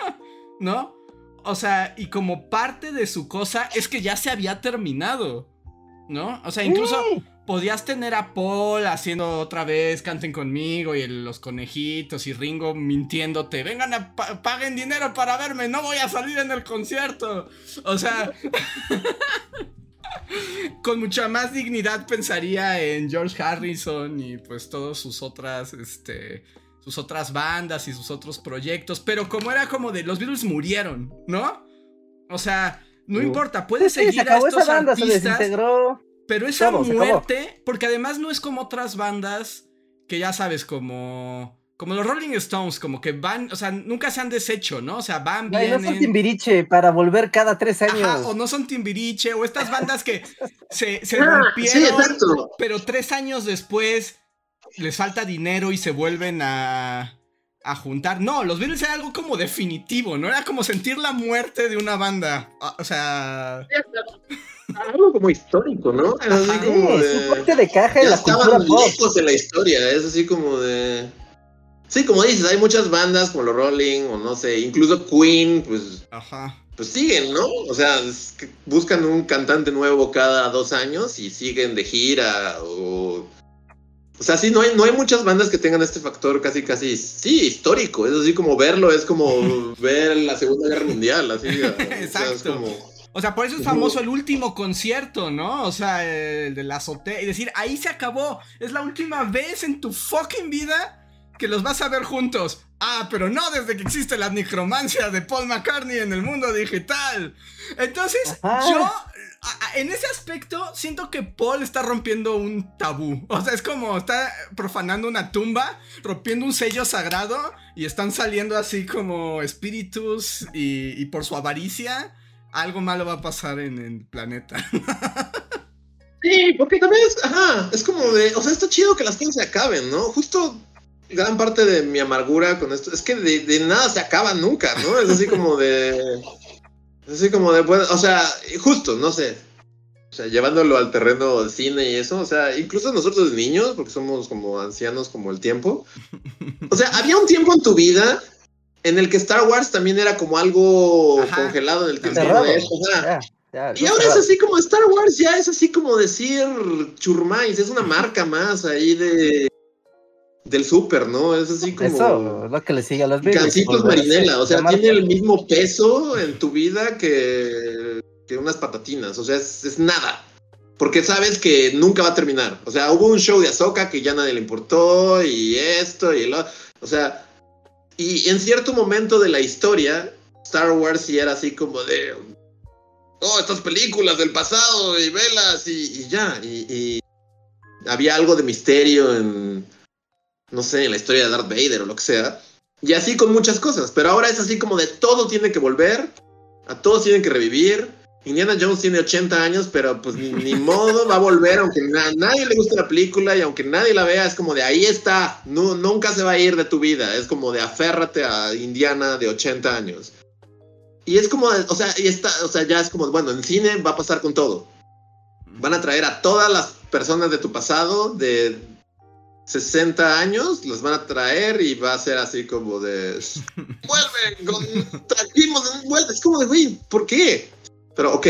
¿no? O sea, y como parte de su cosa es que ya se había terminado, ¿no? O sea, incluso podías tener a Paul haciendo otra vez Canten conmigo y los conejitos y Ringo mintiéndote, vengan a paguen dinero para verme, no voy a salir en el concierto. O sea, con mucha más dignidad pensaría en George Harrison y pues todas sus otras, este, sus otras bandas y sus otros proyectos, pero como era como de los Beatles murieron, ¿no? O sea, no importa, puedes seguir a estos artistas. Pero esa muerte, porque además no es como otras bandas que ya sabes, como. Como los Rolling Stones, como que van, o sea, nunca se han deshecho, ¿no? O sea, van, bien. No son Timbiriche para volver cada tres años. o no son Timbiriche, o estas bandas que se, se ah, rompieron, pero tres años después les falta dinero y se vuelven a, a juntar. No, los Beatles era algo como definitivo, ¿no? Era como sentir la muerte de una banda. O sea algo como histórico, ¿no? Es así como de. de caja en la estaban lejos en la historia, es así como de. Sí, como dices, hay muchas bandas como los Rolling, o no sé, incluso Queen, pues. Ajá. Pues siguen, ¿no? O sea, buscan un cantante nuevo cada dos años y siguen de gira, o. O sea, sí, no hay, no hay muchas bandas que tengan este factor casi, casi, sí, histórico. Es así como verlo, es como ver la Segunda Guerra Mundial, así. Exacto. es como... O sea, por eso es famoso el último concierto, ¿no? O sea, el de la azotea. Y decir, ahí se acabó. Es la última vez en tu fucking vida que los vas a ver juntos. Ah, pero no desde que existe la necromancia de Paul McCartney en el mundo digital. Entonces, yo, en ese aspecto, siento que Paul está rompiendo un tabú. O sea, es como está profanando una tumba, rompiendo un sello sagrado y están saliendo así como espíritus y, y por su avaricia algo malo va a pasar en el planeta. sí, porque también es, ajá, es como de, o sea, está chido que las cosas se acaben, ¿no? Justo gran parte de mi amargura con esto es que de, nada se acaba nunca, ¿no? Es así como de, es así como de, o sea, justo, no sé. O sea, llevándolo al terreno del cine y eso, o sea, incluso nosotros de niños, porque somos como ancianos como el tiempo. O sea, había un tiempo en tu vida en el que Star Wars también era como algo congelado en el tiempo de eso. y ahora es así como Star Wars, ya es así como decir churmais, es una marca más ahí de del super, ¿no? Es así como. Eso, lo que le sigue a los Gancitos Marinela, o sea, tiene el mismo peso en tu vida que, que unas patatinas, o sea, es, es, nada. Porque sabes que nunca va a terminar. O sea, hubo un show de Ahsoka que ya nadie le importó, y esto, y lo. O sea, y en cierto momento de la historia, Star Wars sí era así como de. Oh, estas películas del pasado y velas y, ya. Y, había algo de misterio en. No sé, en la historia de Darth Vader o lo que sea. Y así con muchas cosas. Pero ahora es así como de todo tiene que volver. A todos tienen que revivir. Indiana Jones tiene 80 años, pero pues ni, modo, va a volver, aunque a nadie le guste la película y aunque nadie la vea, es como de ahí está, no, nunca se va a ir de tu vida, es como de aférrate a Indiana de 80 años. Y es como, o sea, y está, o sea, ya es como, bueno, en cine va a pasar con todo. Van a traer a todas las personas de tu pasado de 60 años, los van a traer y va a ser así como de, vuelve, con, trajimos, vuelve, es como de, güey, ¿por qué? Pero ok,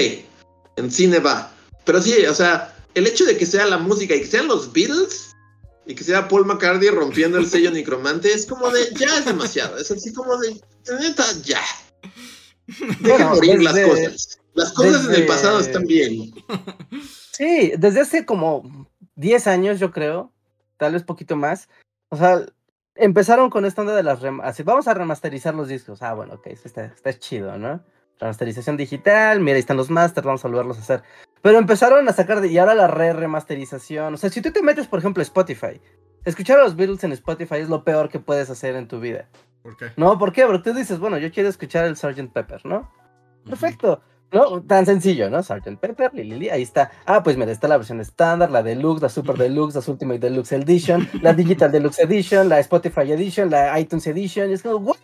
en cine va. Pero sí, o sea, el hecho de que sea la música y que sean los Beatles y que sea Paul McCartney rompiendo el sello Nicromante es como de, ya es demasiado. Es así como de, neta, ya. Deja morir las cosas. Las cosas en el pasado están bien. Sí, desde hace como 10 años, yo creo, tal vez poquito más. O sea, empezaron con esta onda de las así, vamos a remasterizar los discos. Ah, bueno, ok, está, está chido, ¿no? remasterización digital, mira, ahí están los masters, vamos a volverlos a hacer. Pero empezaron a sacar de, y ahora la re remasterización. O sea, si tú te metes, por ejemplo, Spotify, escuchar a los Beatles en Spotify es lo peor que puedes hacer en tu vida. ¿Por qué? No, ¿por qué? Porque tú dices, bueno, yo quiero escuchar el Sgt. Pepper, ¿no? Perfecto. ¿No? Tan sencillo, ¿no? Sgt. Pepper, Lili, ahí está. Ah, pues mira, está la versión estándar, la Deluxe, la Super Deluxe, la Ultimate Deluxe Edition, la Digital Deluxe Edition, la Spotify Edition, la iTunes Edition. Y es como, ¿what?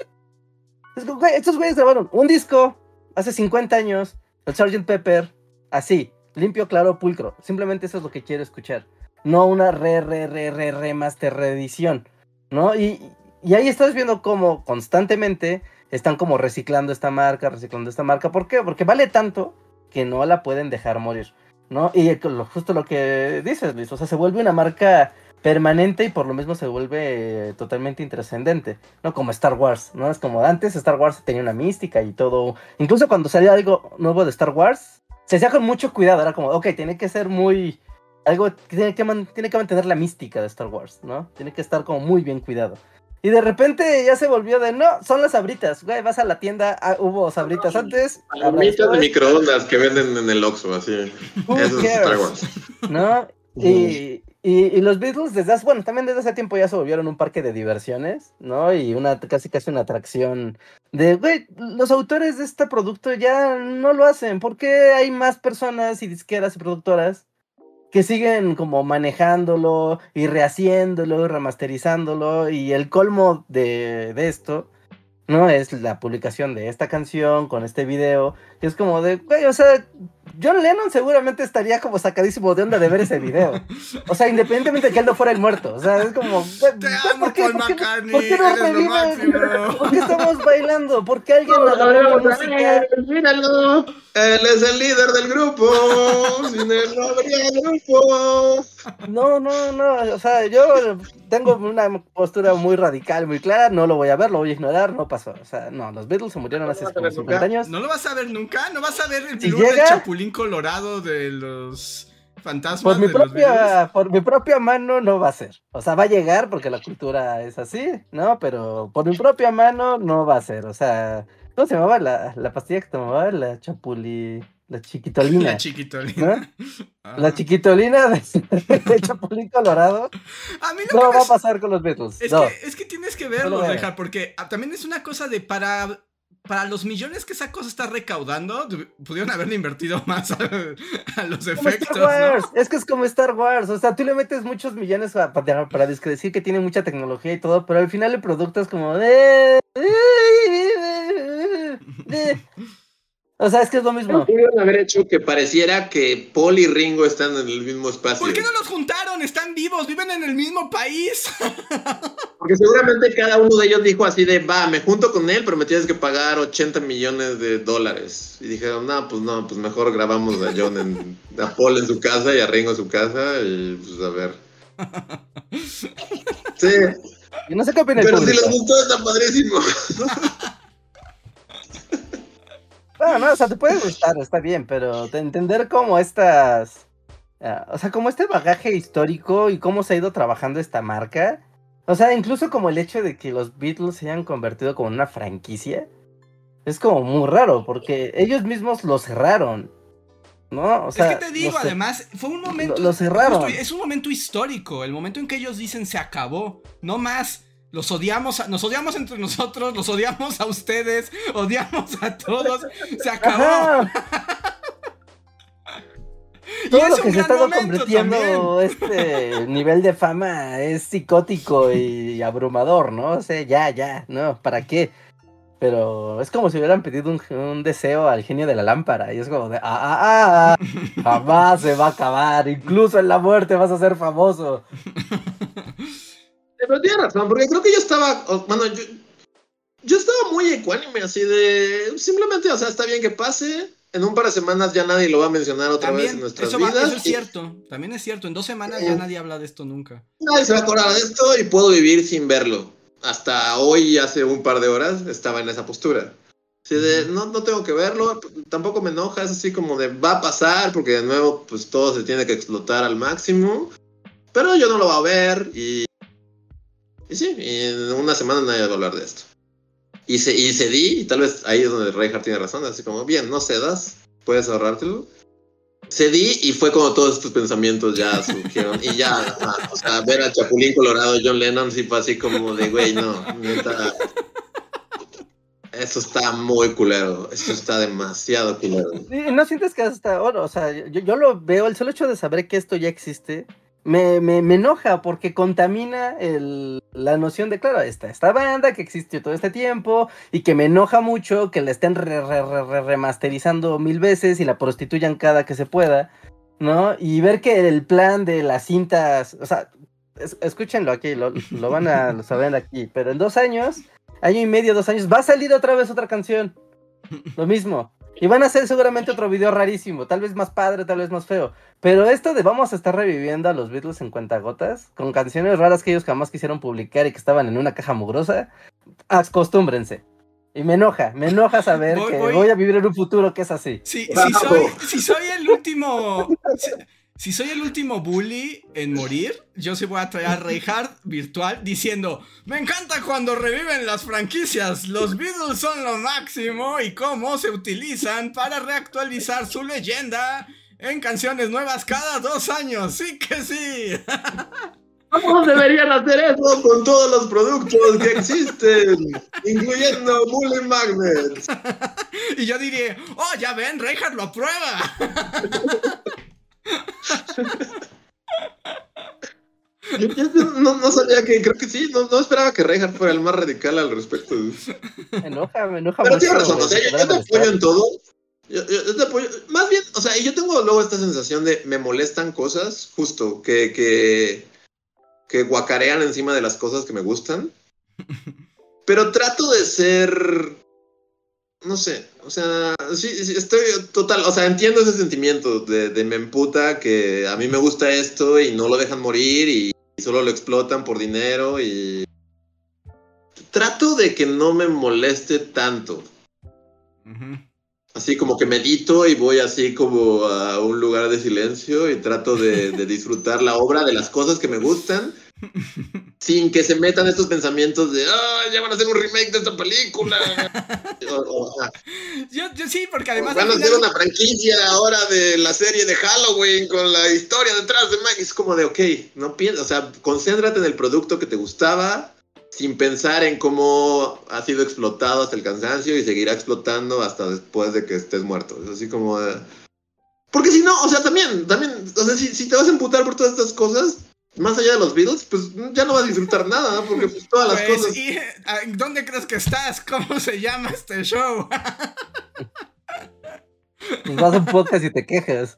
Es como, güey, estos güeyes grabaron un disco hace 50 años, el Sgt. Pepper, así, limpio, claro, pulcro. Simplemente eso es lo que quiero escuchar. No una re, re, re, re, remaster reedición, ¿no? Y, y ahí estás viendo cómo constantemente están como reciclando esta marca, reciclando esta marca. ¿Por qué? Porque vale tanto que no la pueden dejar morir, ¿no? Y lo- justo lo que dices, Luis, o sea, se vuelve una marca permanente y por lo mismo se vuelve totalmente intrascendente, ¿no? Como Star Wars, ¿no? Es como antes Star Wars tenía una mística y todo. Incluso cuando salía algo nuevo de Star Wars, se hacía con mucho cuidado, era como, ok, tiene que ser muy... Algo que tiene que, man- tiene que mantener la mística de Star Wars, ¿no? Tiene que estar como muy bien cuidado. Y de repente ya se volvió de, no, son las sabritas, güey, vas a la tienda, ah, hubo sabritas antes. Palomitas de microondas que venden en el Oxxo, así. Eso es Star cares? Wars. ¿no? Y, y, y los Beatles desde hace, bueno, también desde hace tiempo ya se volvieron un parque de diversiones, ¿no? Y una casi casi una atracción de, güey, los autores de este producto ya no lo hacen, porque hay más personas y disqueras y productoras que siguen como manejándolo y rehaciéndolo, y remasterizándolo y el colmo de, de esto, ¿no? Es la publicación de esta canción con este video, que es como de, güey, o sea, John Lennon seguramente estaría como sacadísimo de onda de ver ese video. O sea, independientemente de que él no fuera el muerto. O sea, es como. güey, Te güey, amo, ¿por qué- Paul por qué- McCartney. ¿Por qué no estamos bailando? ¿Por qué alguien agarró la música? Míralo. Él es el líder del grupo. Sin él no habría grupo. No, no, no. O sea, yo tengo una postura muy radical, muy clara. No lo voy a ver, lo voy a ignorar. No pasó. O sea, no, los Beatles se murieron hace No vas a como ver 50 nunca. años. ¿No lo vas a ver nunca? ¿No vas a ver el Si del Chapulín Colorado de los fantasmas Por mi, de los propia, por mi propia mano no va a ser. O sea, va a llegar porque la cultura es así, ¿no? Pero por mi propia mano no va a ser. O sea, ¿cómo se llamaba la, la pastilla que tomaba? La chapuli... La chiquitolina. La chiquitolina. Ah. La chiquitolina de, de Chapulín Colorado. A mí lo No que va a pasar con los Beatles. Es, no. que, es que tienes que verlo. Reja, porque ah, también es una cosa de para. Para los millones que esa cosa está recaudando, pudieron haberle invertido más a, a los Como efectos, Star Wars. ¿no? Es que es como Star Wars. O sea, tú le metes muchos millones a- para, para decir que tiene mucha tecnología y todo, pero al final el producto es como de. O sea, es que es lo mismo. Pudieron haber hecho que pareciera que Paul y Ringo están en el mismo espacio. ¿Por qué no los juntaron? Están vivos, viven en el mismo país. Porque seguramente cada uno de ellos dijo así de, va, me junto con él, pero me tienes que pagar 80 millones de dólares. Y dijeron, no, pues no, pues mejor grabamos a John en, a Paul en su casa y a Ringo en su casa y pues a ver. Sí, Y no sé qué opina el pero si les gustó está padrísimo. Bueno, no, o sea, te puede gustar, está bien, pero de entender cómo estas. ah, o sea, como este bagaje histórico y cómo se ha ido trabajando esta marca. O sea, incluso como el hecho de que los Beatles se hayan convertido como en una franquicia. Es como muy raro, porque ellos mismos lo cerraron. ¿No? O sea, es que te digo, además, fue un momento. lo- lo cerraron. justo, es un momento histórico. El momento en que ellos dicen se acabó. No más. Los odiamos, a- nos odiamos entre nosotros, los odiamos a ustedes, odiamos a todos. Se acabó. Y Todo es lo un que se gran está momento convirtiendo este nivel de fama es psicótico y abrumador, ¿no? O sea, ya, ya, no, ¿para qué? Pero es como si hubieran pedido un, un deseo al genio de la lámpara. Y es como de, ah, ah, ah, jamás se va a acabar. Incluso en la muerte vas a ser famoso. Pero tiene razón, porque creo que yo estaba, bueno, yo, yo estaba muy ecuánime, así de, simplemente, o sea, está bien que pase, en un par de semanas ya nadie lo va a mencionar otra vez en nuestras eso, va- vidas. eso es y cierto. También es cierto. En dos semanas ya nadie habla de esto nunca. Nadie se va a acordar de esto y puedo vivir sin verlo. Hasta hoy, hace un par de horas, estaba en esa postura. Así de, no, no tengo que verlo, tampoco me enoja, es así como de, va a pasar, porque de nuevo, pues todo se tiene que explotar al máximo. Pero yo no lo voy a ver y... Y sí, en una semana nadie va a hablar de esto. Y, se, y cedí, y tal vez ahí es donde Reinhardt tiene razón, así como, bien, no cedas, puedes ahorrártelo. Cedí y fue cuando todos estos pensamientos ya surgieron. y ya, o sea, ver a Chapulín Colorado, John Lennon, sí fue así como de, güey, no, neta. Eso está muy culero. Eso está demasiado culero. ¿Y no sientes que hasta ahora, o sea, yo, yo lo veo, el solo hecho de saber que esto ya existe, me, me, me enoja porque contamina la noción de, claro, esta, esta banda que existió todo este tiempo y que me enoja mucho que la estén re, re, re, remasterizando mil veces y la prostituyan cada que se pueda, ¿no? Y ver que el plan de las cintas, o sea, es, escúchenlo aquí, lo, lo van a saber aquí, pero en dos años año y medio, dos años, va a salir otra vez otra canción. Lo mismo. Y van a hacer seguramente otro video rarísimo, tal vez más padre, tal vez más feo. Pero esto de vamos a estar reviviendo a los Beatles en cuentagotas, con canciones raras que ellos jamás quisieron publicar y que estaban en una caja mugrosa, acostúmbrense. Y me enoja, me enoja saber voy, que voy... voy, a vivir en un futuro que es así. Sí, si, soy, si soy el último. Si, soy el último bully en morir, yo sí voy a traer a Reinhardt virtual diciendo: Me encanta cuando reviven las franquicias. Los Beatles son lo máximo y cómo se utilizan para reactualizar su leyenda en canciones nuevas cada dos años. Sí que sí. ¿Cómo deberían hacer eso con todos los productos que existen? incluyendo Bully Magnets. y yo diría: Oh, ya ven, Reinhardt lo aprueba. Yo, yo no, no, sabía que, creo que sí, no, no, esperaba que Reinhardt fuera el más radical al respecto. Me enoja, me enoja Pero tienes razón, o sea, yo, yo, te apoyo en todo. Yo, yo, te apoyo, más bien, o sea, yo tengo luego esta sensación de me molestan cosas, justo, que, que, que guacarean encima de las cosas que me gustan. Pero trato de ser no sé, o sea, sí, sí, estoy total, o sea, entiendo ese sentimiento de, de, me emputa que a mí me gusta esto y no lo dejan morir y, y solo lo explotan por dinero y trato de que no me moleste tanto. Uh -huh. Así como que medito y voy así como a un lugar de silencio y trato de, de disfrutar la obra de las cosas que me gustan sin que se metan estos pensamientos de ah, ya van a hacer un remake de esta película. o, o, yo, yo, sí, porque además. Van a hacer una franquicia ahora de la serie de Halloween con la historia detrás de Mike. Es como de, ok, no piensas, o sea, concéntrate en el producto que te gustaba sin pensar en cómo ha sido explotado hasta el cansancio y seguirá explotando hasta después de que estés muerto. Es así como. De... Porque si no, o sea, también, también, o sea, si, si te vas a emputar por todas estas cosas, más allá de los Beatles, pues ya no vas a disfrutar nada, ¿no? porque pues, todas las pues, cosas. ¿y, ¿Dónde crees que estás? ¿Cómo se llama este show? Pues vas a un podcast y te quejas.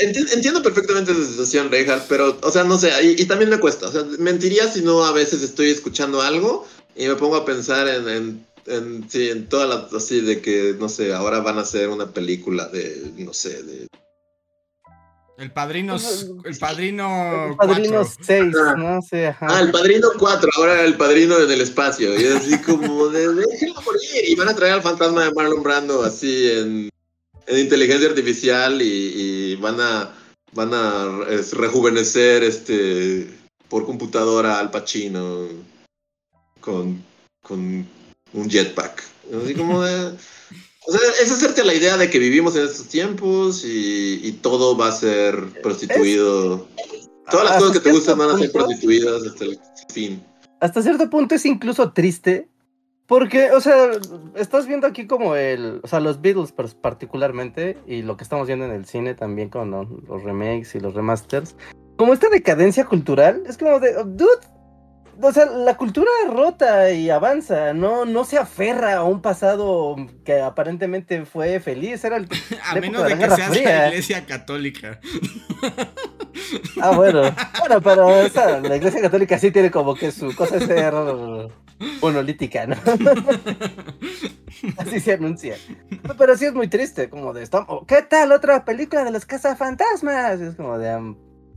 Entiendo, entiendo, perfectamente esa situación, Reinhardt, pero, o sea, no sé, y, y, también me cuesta. O sea, mentiría si no a veces estoy escuchando algo y me pongo a pensar en, en en, sí, en todas las, así de que, no sé, ahora van a hacer una película de, no sé, de... El padrino, el padrino El padrino 6, no sé, ajá. Ah, el padrino 4, ahora el padrino en el espacio, y así como de, déjenlo morir, y van a traer al fantasma de Marlon Brando así en, en inteligencia artificial y, y van a, van a es, rejuvenecer este, por computadora al Pacino con, con un jetpack. Así como de... O sea, es hacerte la idea de que vivimos en estos tiempos y, y todo va a ser prostituido. Es, Todas las cosas que te gustan van a ser prostituidas hasta el fin. Hasta cierto punto es incluso triste. Porque, o sea, estás viendo aquí como el, o sea, los Beatles particularmente y lo que estamos viendo en el cine también con los remakes y los remasters. Como esta decadencia cultural, es como de, dude, o sea, la cultura rota y avanza, no, no se aferra a un pasado que aparentemente fue feliz. Era el, a menos de, de que seas fría. la iglesia católica. Ah, bueno. Bueno, pero la iglesia católica sí tiene como que su cosa es ser monolítica, ¿no? Así se anuncia. Pero sí es muy triste, como de, ¿qué tal otra película de los cazafantasmas? Es como de, um,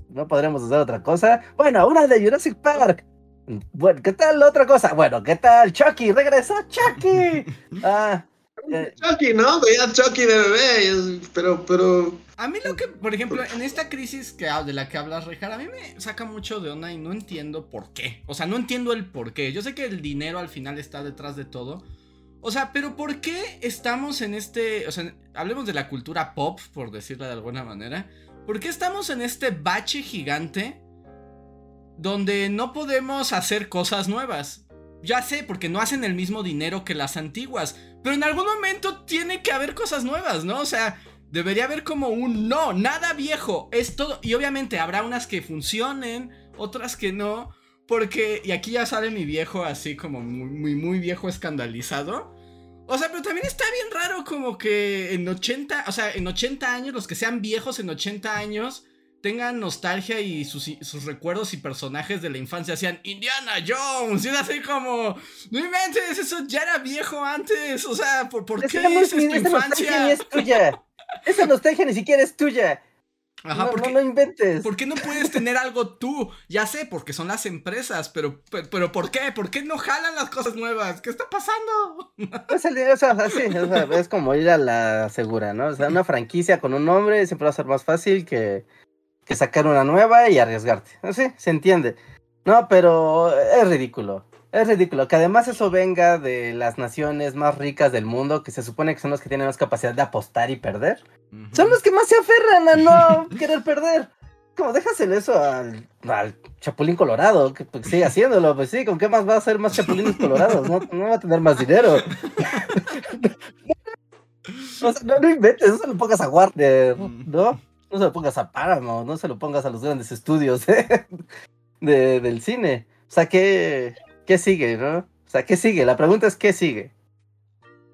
no podremos hacer otra cosa. Bueno, una de Jurassic Park. Bueno, ¿qué tal otra cosa? Bueno, ¿qué tal Chucky? ¡Regresó Chucky! Ah, eh. Chucky, ¿no? Veía Chucky de bebé, pero, pero... A mí lo que, por ejemplo, en esta crisis que, de la que hablas, Rejar, a mí me saca mucho de onda y no entiendo por qué. O sea, no entiendo el por qué. Yo sé que el dinero al final está detrás de todo. O sea, pero ¿por qué estamos en este... O sea, hablemos de la cultura pop, por decirlo de alguna manera. ¿Por qué estamos en este bache gigante donde no podemos hacer cosas nuevas. Ya sé, porque no hacen el mismo dinero que las antiguas, pero en algún momento tiene que haber cosas nuevas, ¿no? O sea, debería haber como un no, nada viejo, es todo, y obviamente habrá unas que funcionen, otras que no, porque, y aquí ya sale mi viejo así como muy, muy, muy viejo escandalizado. O sea, pero también está bien raro como que en 80, o sea, en 80 años, los que sean viejos en 80 años, tengan nostalgia y sus, sus recuerdos y personajes de la infancia sean Indiana Jones. Y es así como, no inventes, eso ya era viejo antes. O sea, ¿por, por qué Esa es tu nostalgia infancia? ni es tuya. Esa nostalgia ni siquiera es tuya. Ajá, no, ¿por no lo inventes. ¿Por qué no puedes tener algo tú? Ya sé, porque son las empresas, pero, pero, pero ¿por qué? ¿Por qué no jalan las cosas nuevas? ¿Qué está pasando? Pues el- o sea, así, o sea, es como ir a la segura, ¿no? O sea, una franquicia con un nombre siempre va a ser más fácil que, que sacar una nueva y arriesgarte. Así, se entiende. No, pero es ridículo. Es ridículo. Que además eso venga de las naciones más ricas del mundo, que se supone que son los que tienen más capacidad de apostar y perder. Son los que más se aferran a no querer perder. Como déjaselo eso al, al Chapulín Colorado, que pues, sigue haciéndolo, pues sí, ¿con qué más va a ser más Chapulines Colorados? No, no va a tener más dinero. O sea, no, no inventes, se lo pongas a Warner. ¿no? No se lo pongas a Paramount, no se lo pongas a los grandes estudios ¿eh? de, del cine. O sea, ¿qué, ¿qué sigue, no? O sea, ¿qué sigue? La pregunta es ¿qué sigue?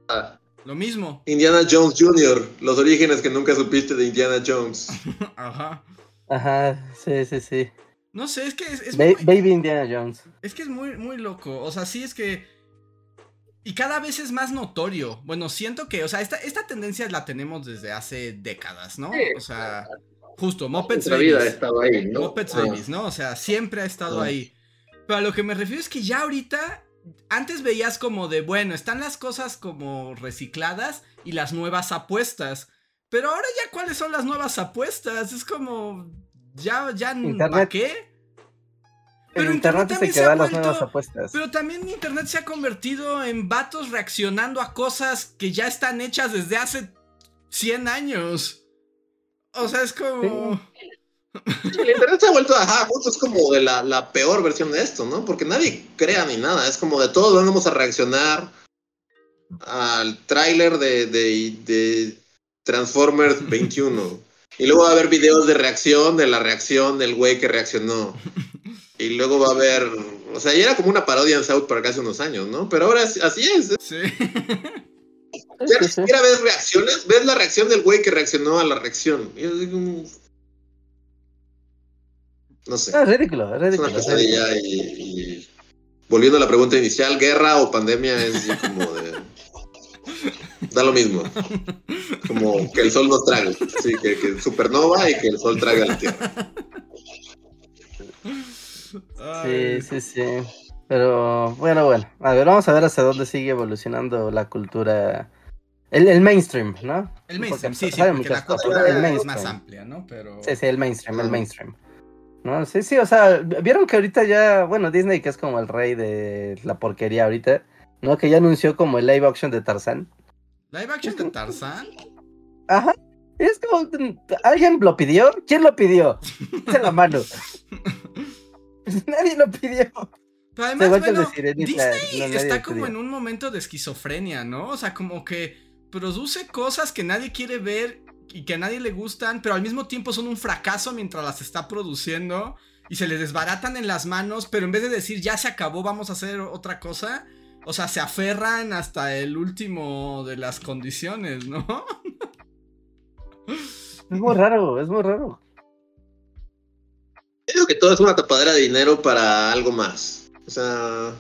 Ah, Lo mismo. Indiana Jones Jr., los orígenes que nunca supiste de Indiana Jones. Ajá. Ajá, sí, sí, sí. No sé, es que es, es Ba- muy, Baby Indiana Jones. es que es muy, muy loco. O sea, sí es que. Y cada vez es más notorio. Bueno, siento que, o sea, esta, esta tendencia la tenemos desde hace décadas, ¿no? Sí. O sea, justo, Muppets Nuestra vida ha Babies. estado ahí, ¿no? Muppets Ah. Babies, ¿no? O sea, siempre ha estado Ah. ahí. Pero a lo que me refiero es que ya ahorita. Antes veías como de, bueno, están las cosas como recicladas y las nuevas apuestas. Pero ahora ya, ¿cuáles son las nuevas apuestas? Es como. Ya, ya, ¿para qué? El Pero internet Internet se da ha las vuelto- nuevas apuestas. Pero también Internet se ha convertido en vatos reaccionando a cosas que ya están hechas desde hace 100 años. O sea, es como... El internet se ha vuelto, ajá, justo es como de la, la peor versión de esto, ¿no? Porque nadie crea ni nada, es como de todos vamos a reaccionar al tráiler de, de, de Transformers 21. Y luego va a haber videos de reacción, de la reacción del güey que reaccionó. Y luego va a haber, o sea, ya era como una parodia en South Park hace unos años, ¿no? Pero ahora es- así es. Sí. Ya ni siquiera ves reacciones, ves la reacción del güey que reaccionó a la reacción. Y no sé. No, es ridículo, es ridículo. una es ridículo. pesadilla y, y volviendo a la pregunta inicial, guerra o pandemia es así como de... Da lo mismo. Como que el sol nos trague. Sí, que, que supernova y que el sol trague a la Tierra. Sí, sí, sí. Pero bueno, bueno. A ver, vamos a ver hasta dónde sigue evolucionando la cultura. El, el mainstream, ¿no? El mainstream, Porque sí, sí, porque la cosas, cultura es más amplia, ¿no? Pero... Sí, sí, el mainstream, el mainstream. ¿No? Sí, sí, o sea, vieron que ahorita ya, bueno, Disney que es como el rey de la porquería ahorita, ¿no? Que ya anunció como el live action de Tarzán. Live action de Tarzán. Ajá. Es como, ¿alguien lo pidió? ¿Quién lo pidió? En la mano. Nadie lo pidió. Pero además, bueno, de Disney no, está como en un momento de esquizofrenia, ¿no? O sea, como que produce cosas que nadie quiere ver y que a nadie le gustan, pero al mismo tiempo son un fracaso mientras las está produciendo y se les desbaratan en las manos, pero en vez de decir ya se acabó, vamos a hacer otra cosa, o sea, se aferran hasta el último de las condiciones, ¿no? Es muy raro, es muy raro. Yo digo que todo es una tapadera de dinero para algo más. O sea,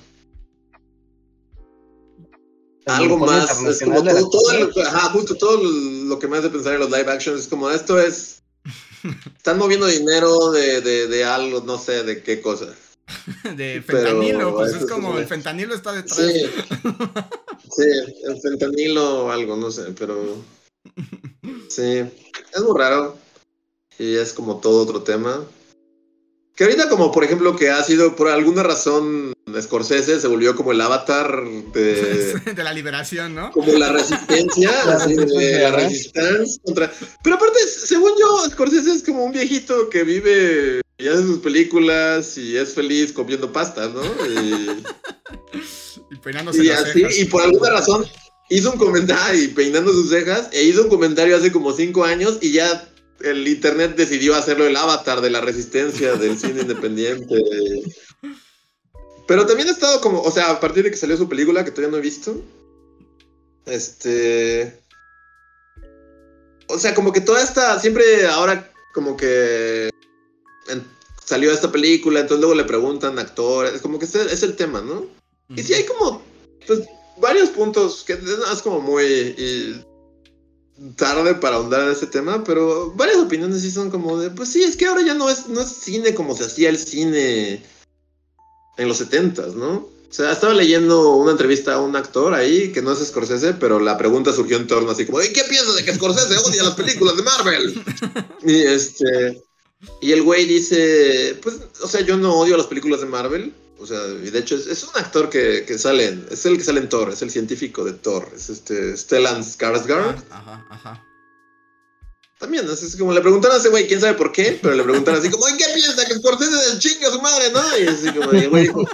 El algo más. Es como todo, ajá, justo todo lo que me hace pensar en los live actions es como esto es. Están moviendo dinero de, de, de algo, no sé de qué cosa. De Pero fentanilo, pues es como el fentanilo está detrás. Sí. Sí, el fentanilo o algo, no sé, pero. Sí, es muy raro. Y es como todo otro tema. Que ahorita, como por ejemplo, que ha sido por alguna razón, Scorsese se volvió como el avatar de. de la liberación, ¿no? como la resistencia, La así de resistencia, la ¿verdad? resistencia contra. Pero aparte, según yo, Scorsese es como un viejito que vive y hace sus películas y es feliz comiendo pasta, ¿no? Y, Y peinándose y las así, cejas. y por alguna razón hizo un comentario y peinando sus cejas, e hizo un comentario hace como cinco años y ya el internet decidió hacerlo el avatar de la resistencia del cine independiente. Pero también ha estado como, o sea, a partir de que salió su película, que todavía no he visto, este... O sea, como que toda esta, siempre ahora como que en- salió esta película, entonces luego le preguntan actores, como que es el tema, ¿no? Y sí hay como pues, varios puntos que es como muy y, tarde para ahondar en este tema, pero varias opiniones sí son como de, pues sí, es que ahora ya no es, no es cine como se hacía el cine en los setentas, ¿no? O sea, estaba leyendo una entrevista a un actor ahí, que no es Scorsese, pero la pregunta surgió en torno así como, ¿y qué piensas de que Scorsese odia las películas de Marvel? y este... Y el güey dice, pues, o sea, yo no odio las películas de Marvel. O sea, y de hecho es, es un actor que, que sale, en- es el que sale en Thor, es el científico de Thor, es este Stellan Skarsgård. Ajá, ajá. También, es, es como le preguntaron a ese güey, quién sabe por qué, pero le preguntaron así como, ¿y qué piensa que Scorsese chinga a su madre, no? Y así como, y el güey dijo,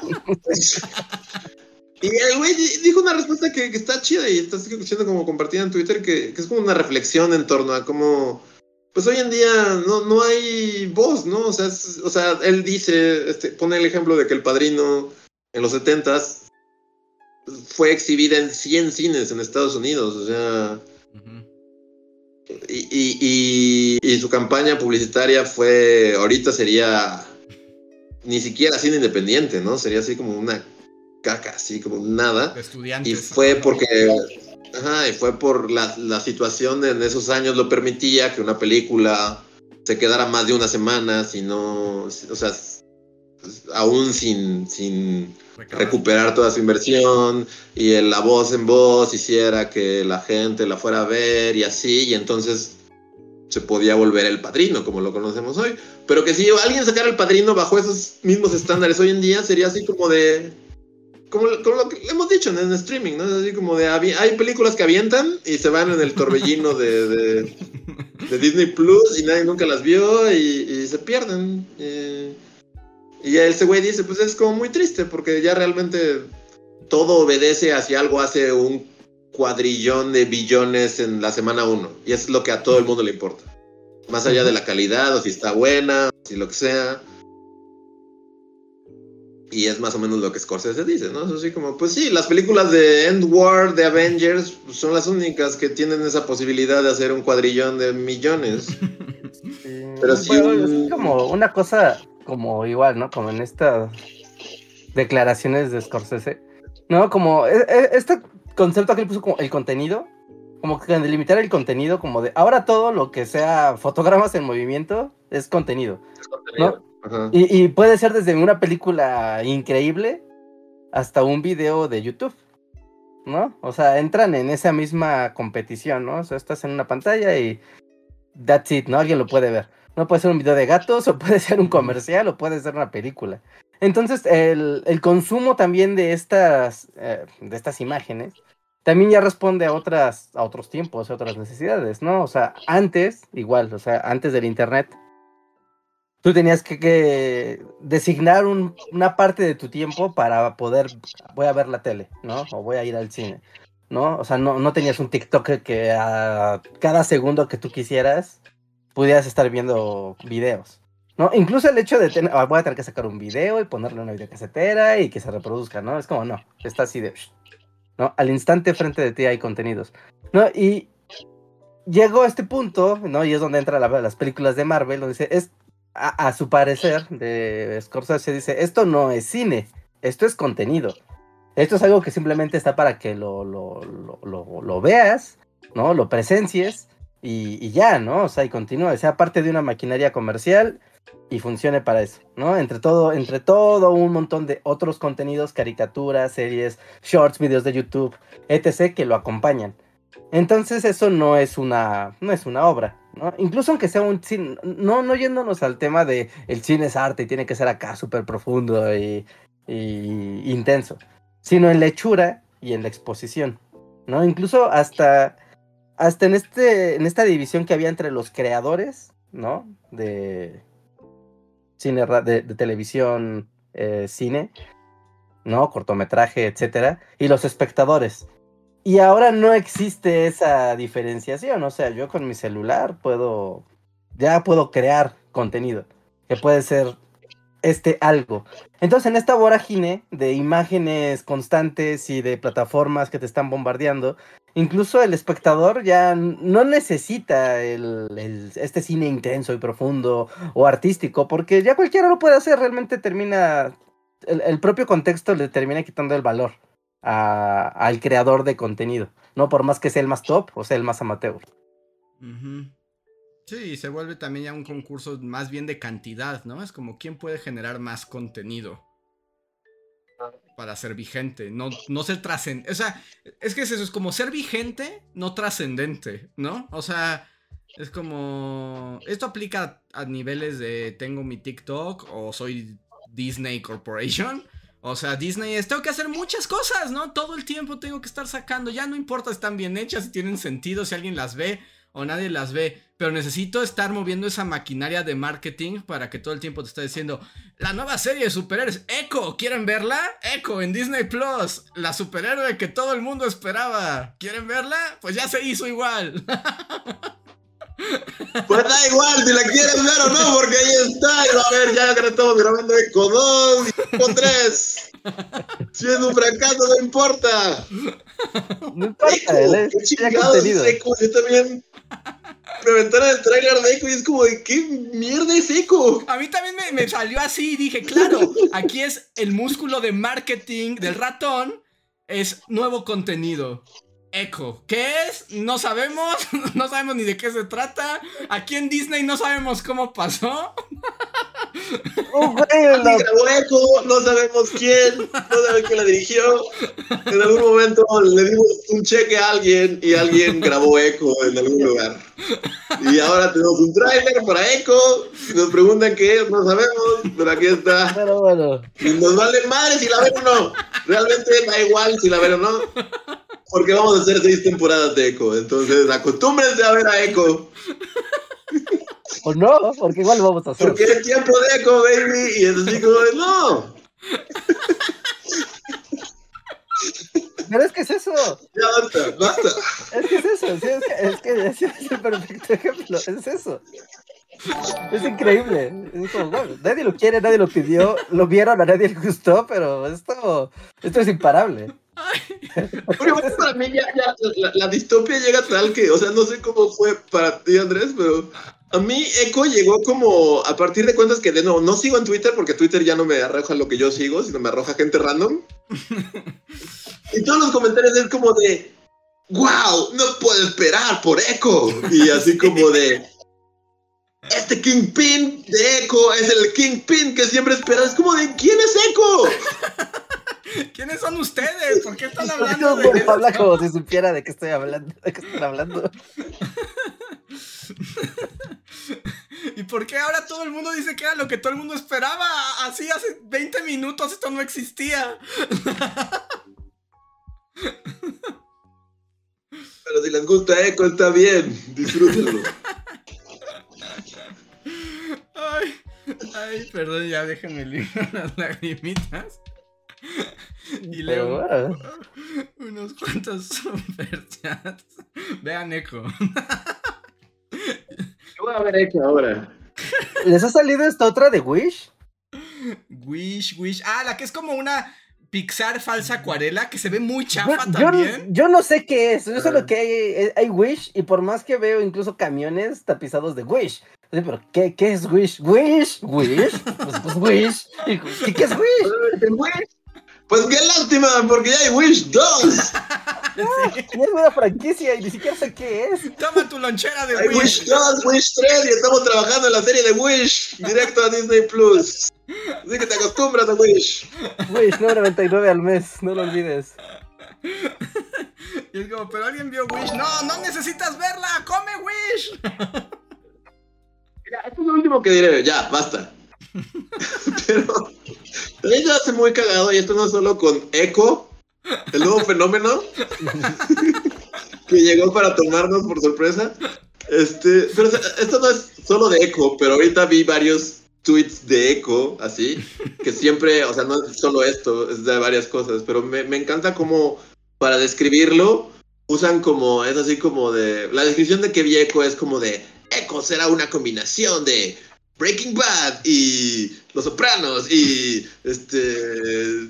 y el güey di- dijo una respuesta que, que está chida y está siendo como compartida en Twitter, que, que es como una reflexión en torno a cómo, pues hoy en día no, no hay voz, ¿no? O sea, es- o sea, él dice, este, pone el ejemplo de que El Padrino en los 70s fue exhibida en 100 cines en Estados Unidos, o sea... Y, y, y- y su campaña publicitaria fue, ahorita sería ni siquiera cine independiente, ¿no? Sería así como una caca, así como nada. De estudiantes. Y fue porque, ajá, y fue por la, la situación en esos años lo permitía que una película se quedara más de una semana, si no, o sea, pues, aún sin, recuperar toda su inversión y el- la voz en voz hiciera que la gente la fuera a ver y así, y entonces se podía volver el padrino, como lo conocemos hoy. Pero que si alguien sacara el padrino bajo esos mismos estándares hoy en día, sería así como de. Como, como lo que hemos dicho en, en streaming, ¿no? Así como de. Hay películas que avientan y se van en el torbellino de, de, de Disney Plus y nadie nunca las vio y, y se pierden. eh. Y ese güey dice, pues es como muy triste porque ya realmente todo obedece hacia algo hace un cuadrillón de billones en la semana uno. Y es lo que a todo el mundo le importa. Más allá de la calidad o si está buena, o si lo que sea. Y es más o menos lo que Scorsese dice, ¿no? Es así como, pues sí, las películas de End War, de Avengers, pues, son las únicas que tienen esa posibilidad de hacer un cuadrillón de millones. Sí, Pero sí bueno, un- es como una cosa como igual, ¿no? Como en estas declaraciones de Scorsese. No, como e- e- este concepto que él puso como el contenido, como que delimitar el contenido, como de ahora todo lo que sea fotogramas en movimiento es contenido. ¿No? Ajá. Y, y puede ser desde una película increíble hasta un video de YouTube, ¿no? O sea, entran en esa misma competición, ¿no? O sea, estás en una pantalla y that's it, ¿no? Alguien lo puede ver. No puede ser un video de gatos, o puede ser un comercial, o puede ser una película. Entonces, el, el consumo también de estas, eh, de estas imágenes también ya responde a otras, a otros tiempos, a otras necesidades, ¿no? O sea, antes, igual, o sea, antes del internet, tú tenías que, designar un- una parte de tu tiempo para poder, voy a ver la tele, ¿no? O voy a ir al cine, ¿no? O sea, no, no tenías un TikTok que a cada segundo que tú quisieras pudieras estar viendo videos, ¿no? Incluso el hecho de tener, ah, voy a tener que sacar un video y ponerle una videocasetera y que se reproduzca, ¿no? Es como, no, está así de, ¿no? Al instante frente de ti hay contenidos, ¿no? Y llegó a este punto, ¿no? Y es donde entran la- las películas de Marvel, donde dice, es, a, a su parecer, de Scorsese, dice, esto no es cine, esto es contenido. Esto es algo que simplemente está para que lo, lo, lo, veas, ¿no? Lo presencies y, y ya, ¿no? O sea, y continúe, sea parte de una maquinaria comercial y funcione para eso, ¿no? Entre todo, entre todo un montón de otros contenidos, caricaturas, series, shorts, videos de YouTube, etc., que lo acompañan. Entonces eso no es una, no es una obra, ¿no? Incluso aunque sea un cine, no, no yéndonos al tema de el cine es arte y tiene que ser acá súper profundo y, y intenso, sino en la y en la exposición, ¿no? Incluso hasta, hasta en, este, en esta división que había entre los creadores, ¿no? De, cine de, televisión, eh, cine, ¿no? Cortometraje, etcétera, y los espectadores. Y ahora no existe esa diferenciación, o sea, yo con mi celular puedo, ya puedo crear contenido, que puede ser este algo. Entonces, en esta vorágine de imágenes constantes y de plataformas que te están bombardeando, incluso el espectador ya no necesita el, este cine intenso y profundo o artístico, porque ya cualquiera lo puede hacer, realmente termina, el, propio contexto le termina quitando el valor al creador de contenido, no por más que sea el más top o sea el más amateur. Sí, se vuelve también ya un concurso más bien de cantidad, ¿no? Es como quién puede generar más contenido para ser vigente, no, no ser trascendente. O sea, es que es eso, es como ser vigente, no trascendente, ¿no? O sea, es como... Esto aplica a niveles de tengo mi TikTok o soy Disney Corporation. O sea, Disney es, tengo que hacer muchas cosas, ¿no? Todo el tiempo tengo que estar sacando, ya no importa si están bien hechas, si tienen sentido, si alguien las ve o nadie las ve, pero necesito estar moviendo esa maquinaria de marketing para que todo el tiempo te esté diciendo, la nueva serie de superhéroes, Echo, ¿quieren verla? Echo en Disney Plus, la superhéroe que todo el mundo esperaba, ¿quieren verla? Pues ya se hizo igual. Pues da igual si la quieren ver o no, porque ahí está. Y a ver, ya estamos grabando Echo 2 y Echo 3. Si es un fracaso, no importa. No importa, Echo, ¿Qué chingados es Echo? Yo también me aventaron el trailer de Echo y es como de qué mierda es Echo. A mí también me, me salió así y dije, claro, aquí es el músculo de marketing del ratón, es nuevo contenido. Echo. ¿Qué es? No sabemos. No sabemos ni de qué se trata. Aquí en Disney no sabemos cómo pasó. Oh, grabó Echo, no sabemos quién, no sabemos quién la dirigió. En algún momento le dimos un cheque a alguien y alguien grabó Echo en algún lugar. Y ahora tenemos un trailer para Echo. Nos preguntan qué es, no sabemos, pero aquí está. Pero bueno. Y nos vale madre si la ven o no. Realmente da igual si la ven o no. Porque vamos a hacer seis temporadas de Echo. Entonces, acostúmbrense a ver a Echo. O no, porque igual lo vamos a hacer. Porque es tiempo de Echo, baby. Y es así como de no. Pero es que es eso. Ya basta, basta. Es que es eso. es que, es, que, es el perfecto ejemplo. Es eso. Es increíble. nadie lo quiere, nadie lo pidió. Lo vieron, a nadie le gustó, pero esto, esto es imparable. Porque para mí ya, ya la, distopia llega tal que, o sea, no sé cómo fue para ti, Andrés, pero a mí Echo llegó como a partir de cuentas que de nuevo no sigo en Twitter porque Twitter ya no me arroja lo que yo sigo, sino me arroja gente random. y todos los comentarios es como de, wow, no puedo esperar por Echo. Y así como de, este Kingpin de Echo es el Kingpin que siempre esperas. Es como de, ¿quién es Echo? ¿Quiénes son ustedes? ¿Por qué están hablando de esto? Habla como si supiera de qué estoy hablando, de qué están hablando. ¿Y por qué ahora todo el mundo dice que era lo que todo el mundo esperaba? Así hace 20 minutos esto no existía. Pero si les gusta Echo, está bien. Disfrútenlo. Ay, ay, perdón, ya déjenme limpiar las lagrimitas. Y leo unos cuantos superchats. Vean Echo. ¿Qué voy a ver Echo ahora? ¿Les ha salido esta otra de Wish? Wish, Wish. Ah, la que es como una Pixar falsa acuarela que se ve muy chafa también. Yo, no sé qué es, yo solo que hay, hay, Wish y por más que veo incluso camiones tapizados de Wish. pero ¿qué, qué es Wish? ¿Wish? ¿Wish? Pues, pues Wish. ¿Qué, ¿Qué es Wish? Pues qué lástima, porque ya hay Wish 2. Es una franquicia y ni siquiera sé qué es. Toma tu lonchera de hay Wish. 2, Wish 3 y estamos trabajando en la serie de Wish directo a Disney Plus. Así que te acostumbras a Wish. Wish 9.99 al mes, no lo olvides. Y es como, pero alguien vio Wish. No, no necesitas verla, come Wish. Mira, esto es lo último que diré, ya, basta. Pero también se hace muy cagado, y esto no solo con Echo, el nuevo fenómeno que llegó para tomarnos por sorpresa. Este, pero esto no es solo de Echo, pero ahorita vi varios tweets de Echo, así, que siempre, o sea, no es solo esto, es de varias cosas, pero me, me encanta como para describirlo usan como, es así como de, la descripción de que vi Echo es como de, Echo será una combinación de Breaking Bad y Los Sopranos y este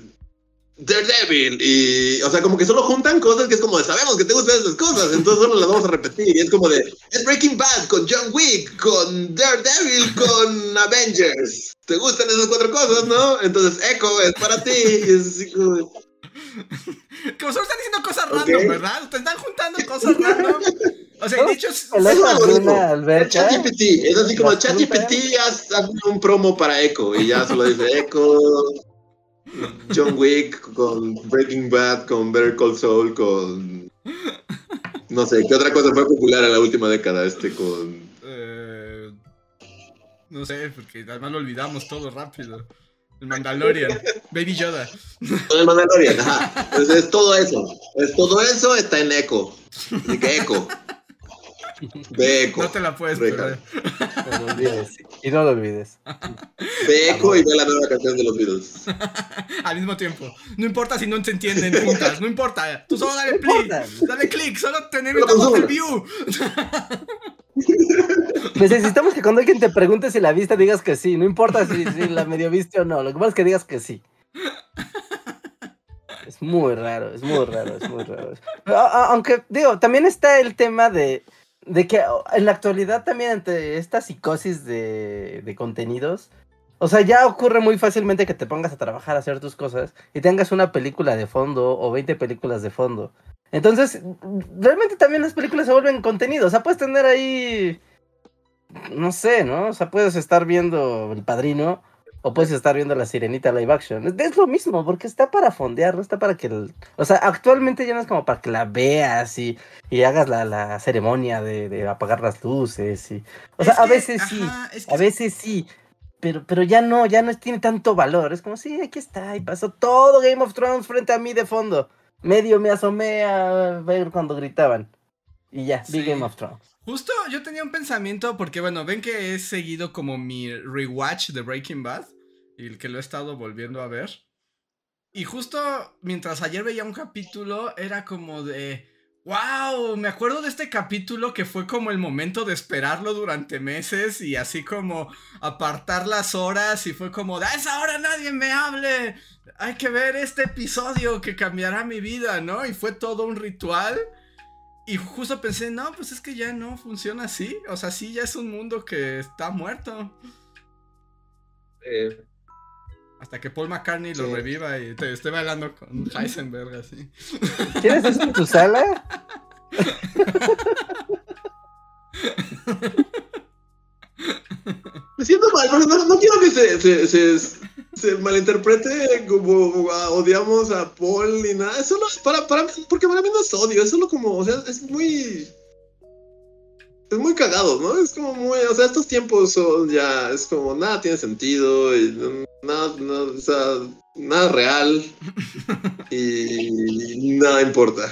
Daredevil y, o sea, como que solo juntan cosas que es como de, sabemos que te gustan esas cosas, entonces solo las vamos a repetir y es como de, es Breaking Bad con John Wick, con Daredevil, con Avengers. ¿Te gustan esas cuatro cosas, no? Entonces Echo es para ti y es así como de, Como solo están diciendo cosas random, ¿verdad? Te están juntando cosas random. O sea, de hecho, es-. ChatGPT, es así como ChatGPT haz, haz un promo para Echo y ya solo dice Echo, John Wick con Breaking Bad, con Better Call Saul, con no sé, ¿qué otra cosa fue popular en la última década este con eh, no sé, porque además lo olvidamos todo rápido. El Mandalorian, Baby Yoda. el Mandalorian? Ajá. Entonces es todo eso, es todo eso está en Echo. Así que Echo. Ve Echo. No te la puedes perder. No lo olvides. Y no lo olvides. Ve Echo y ve la nueva canción de los Beatles. Al mismo tiempo. No importa si no se entienden juntas, no importa. Tú solo dale clic. Dale clic, solo te Solo necesitamos el view. Necesitamos que cuando alguien te pregunte si la viste, digas que sí. No importa si, si la medio viste o no. Lo que pasa es que digas que sí. Es muy raro, es muy raro, es muy raro. Aunque, digo, también está el tema de, de que oh, en la actualidad también entre esta psicosis de, de contenidos, o sea, ya ocurre muy fácilmente que te pongas a trabajar, a hacer tus cosas y tengas una película de fondo o 20 películas de fondo. Entonces, realmente también las películas se vuelven contenido. O sea, puedes tener ahí no sé, ¿no? O sea, puedes estar viendo El Padrino o puedes estar viendo La Sirenita live action. Es, lo mismo, porque está para fondear, no está para que... el- O sea, actualmente ya no es como para que la veas y, y hagas la, la ceremonia de, de apagar las luces y... O sea, Es a que, veces sí, ajá, es que a veces sí. Pero, pero ya no, ya no tiene tanto valor. Es como, sí, aquí está, y pasó todo Game of Thrones frente a mí de fondo. Medio me asomé a ver cuando gritaban. Y ya, vi Sí. Game of Thrones. Justo yo tenía un pensamiento, porque bueno, ven que he seguido como mi rewatch de Breaking Bad, y el que lo he estado volviendo a ver. Y justo mientras ayer veía un capítulo, era como de, wow, me acuerdo de este capítulo que fue como el momento de esperarlo durante meses y así como apartar las horas y fue como, a esa hora nadie me hable, hay que ver este episodio que cambiará mi vida, ¿no? Y fue todo un ritual. Y justo pensé, no, pues es que ya no funciona así. O sea, sí, ya es un mundo que está muerto. Eh, Hasta que Paul McCartney lo reviva y te esté bailando con Heisenberg así. ¿Tienes eso en tu sala? Me siento mal, pero no, no quiero que se, se, se, se malinterprete como odiamos a Paul ni nada. Es solo para, para mí, porque para mí no es odio, es solo como, o sea, es muy. Es muy cagado, ¿no? Es como muy. O sea, estos tiempos son ya. Es como nada tiene sentido, y no- nada, no, o sea, nada real. Y nada importa.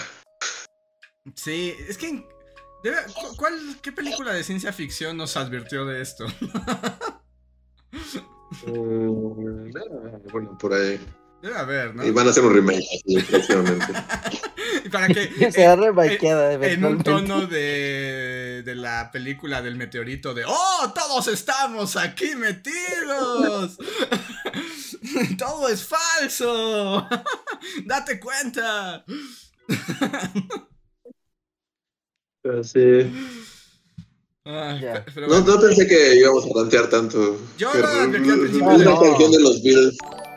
Sí, es que. debe- ¿cuál, ¿Qué película de ciencia ficción nos advirtió de esto? Bueno, por ahí. Debe haber, ¿no? Y van a hacer un remake así, próximamente. Para que. Se eh, remakeada en un tono de, de la película del meteorito de ¡Oh! ¡Todos estamos aquí metidos! ¡Todo es falso! ¡Date cuenta! Pero sí. Pero No, bueno, no pensé que íbamos a plantear tanto. Yo que lo advertí al principio una de- canción de los Beatles.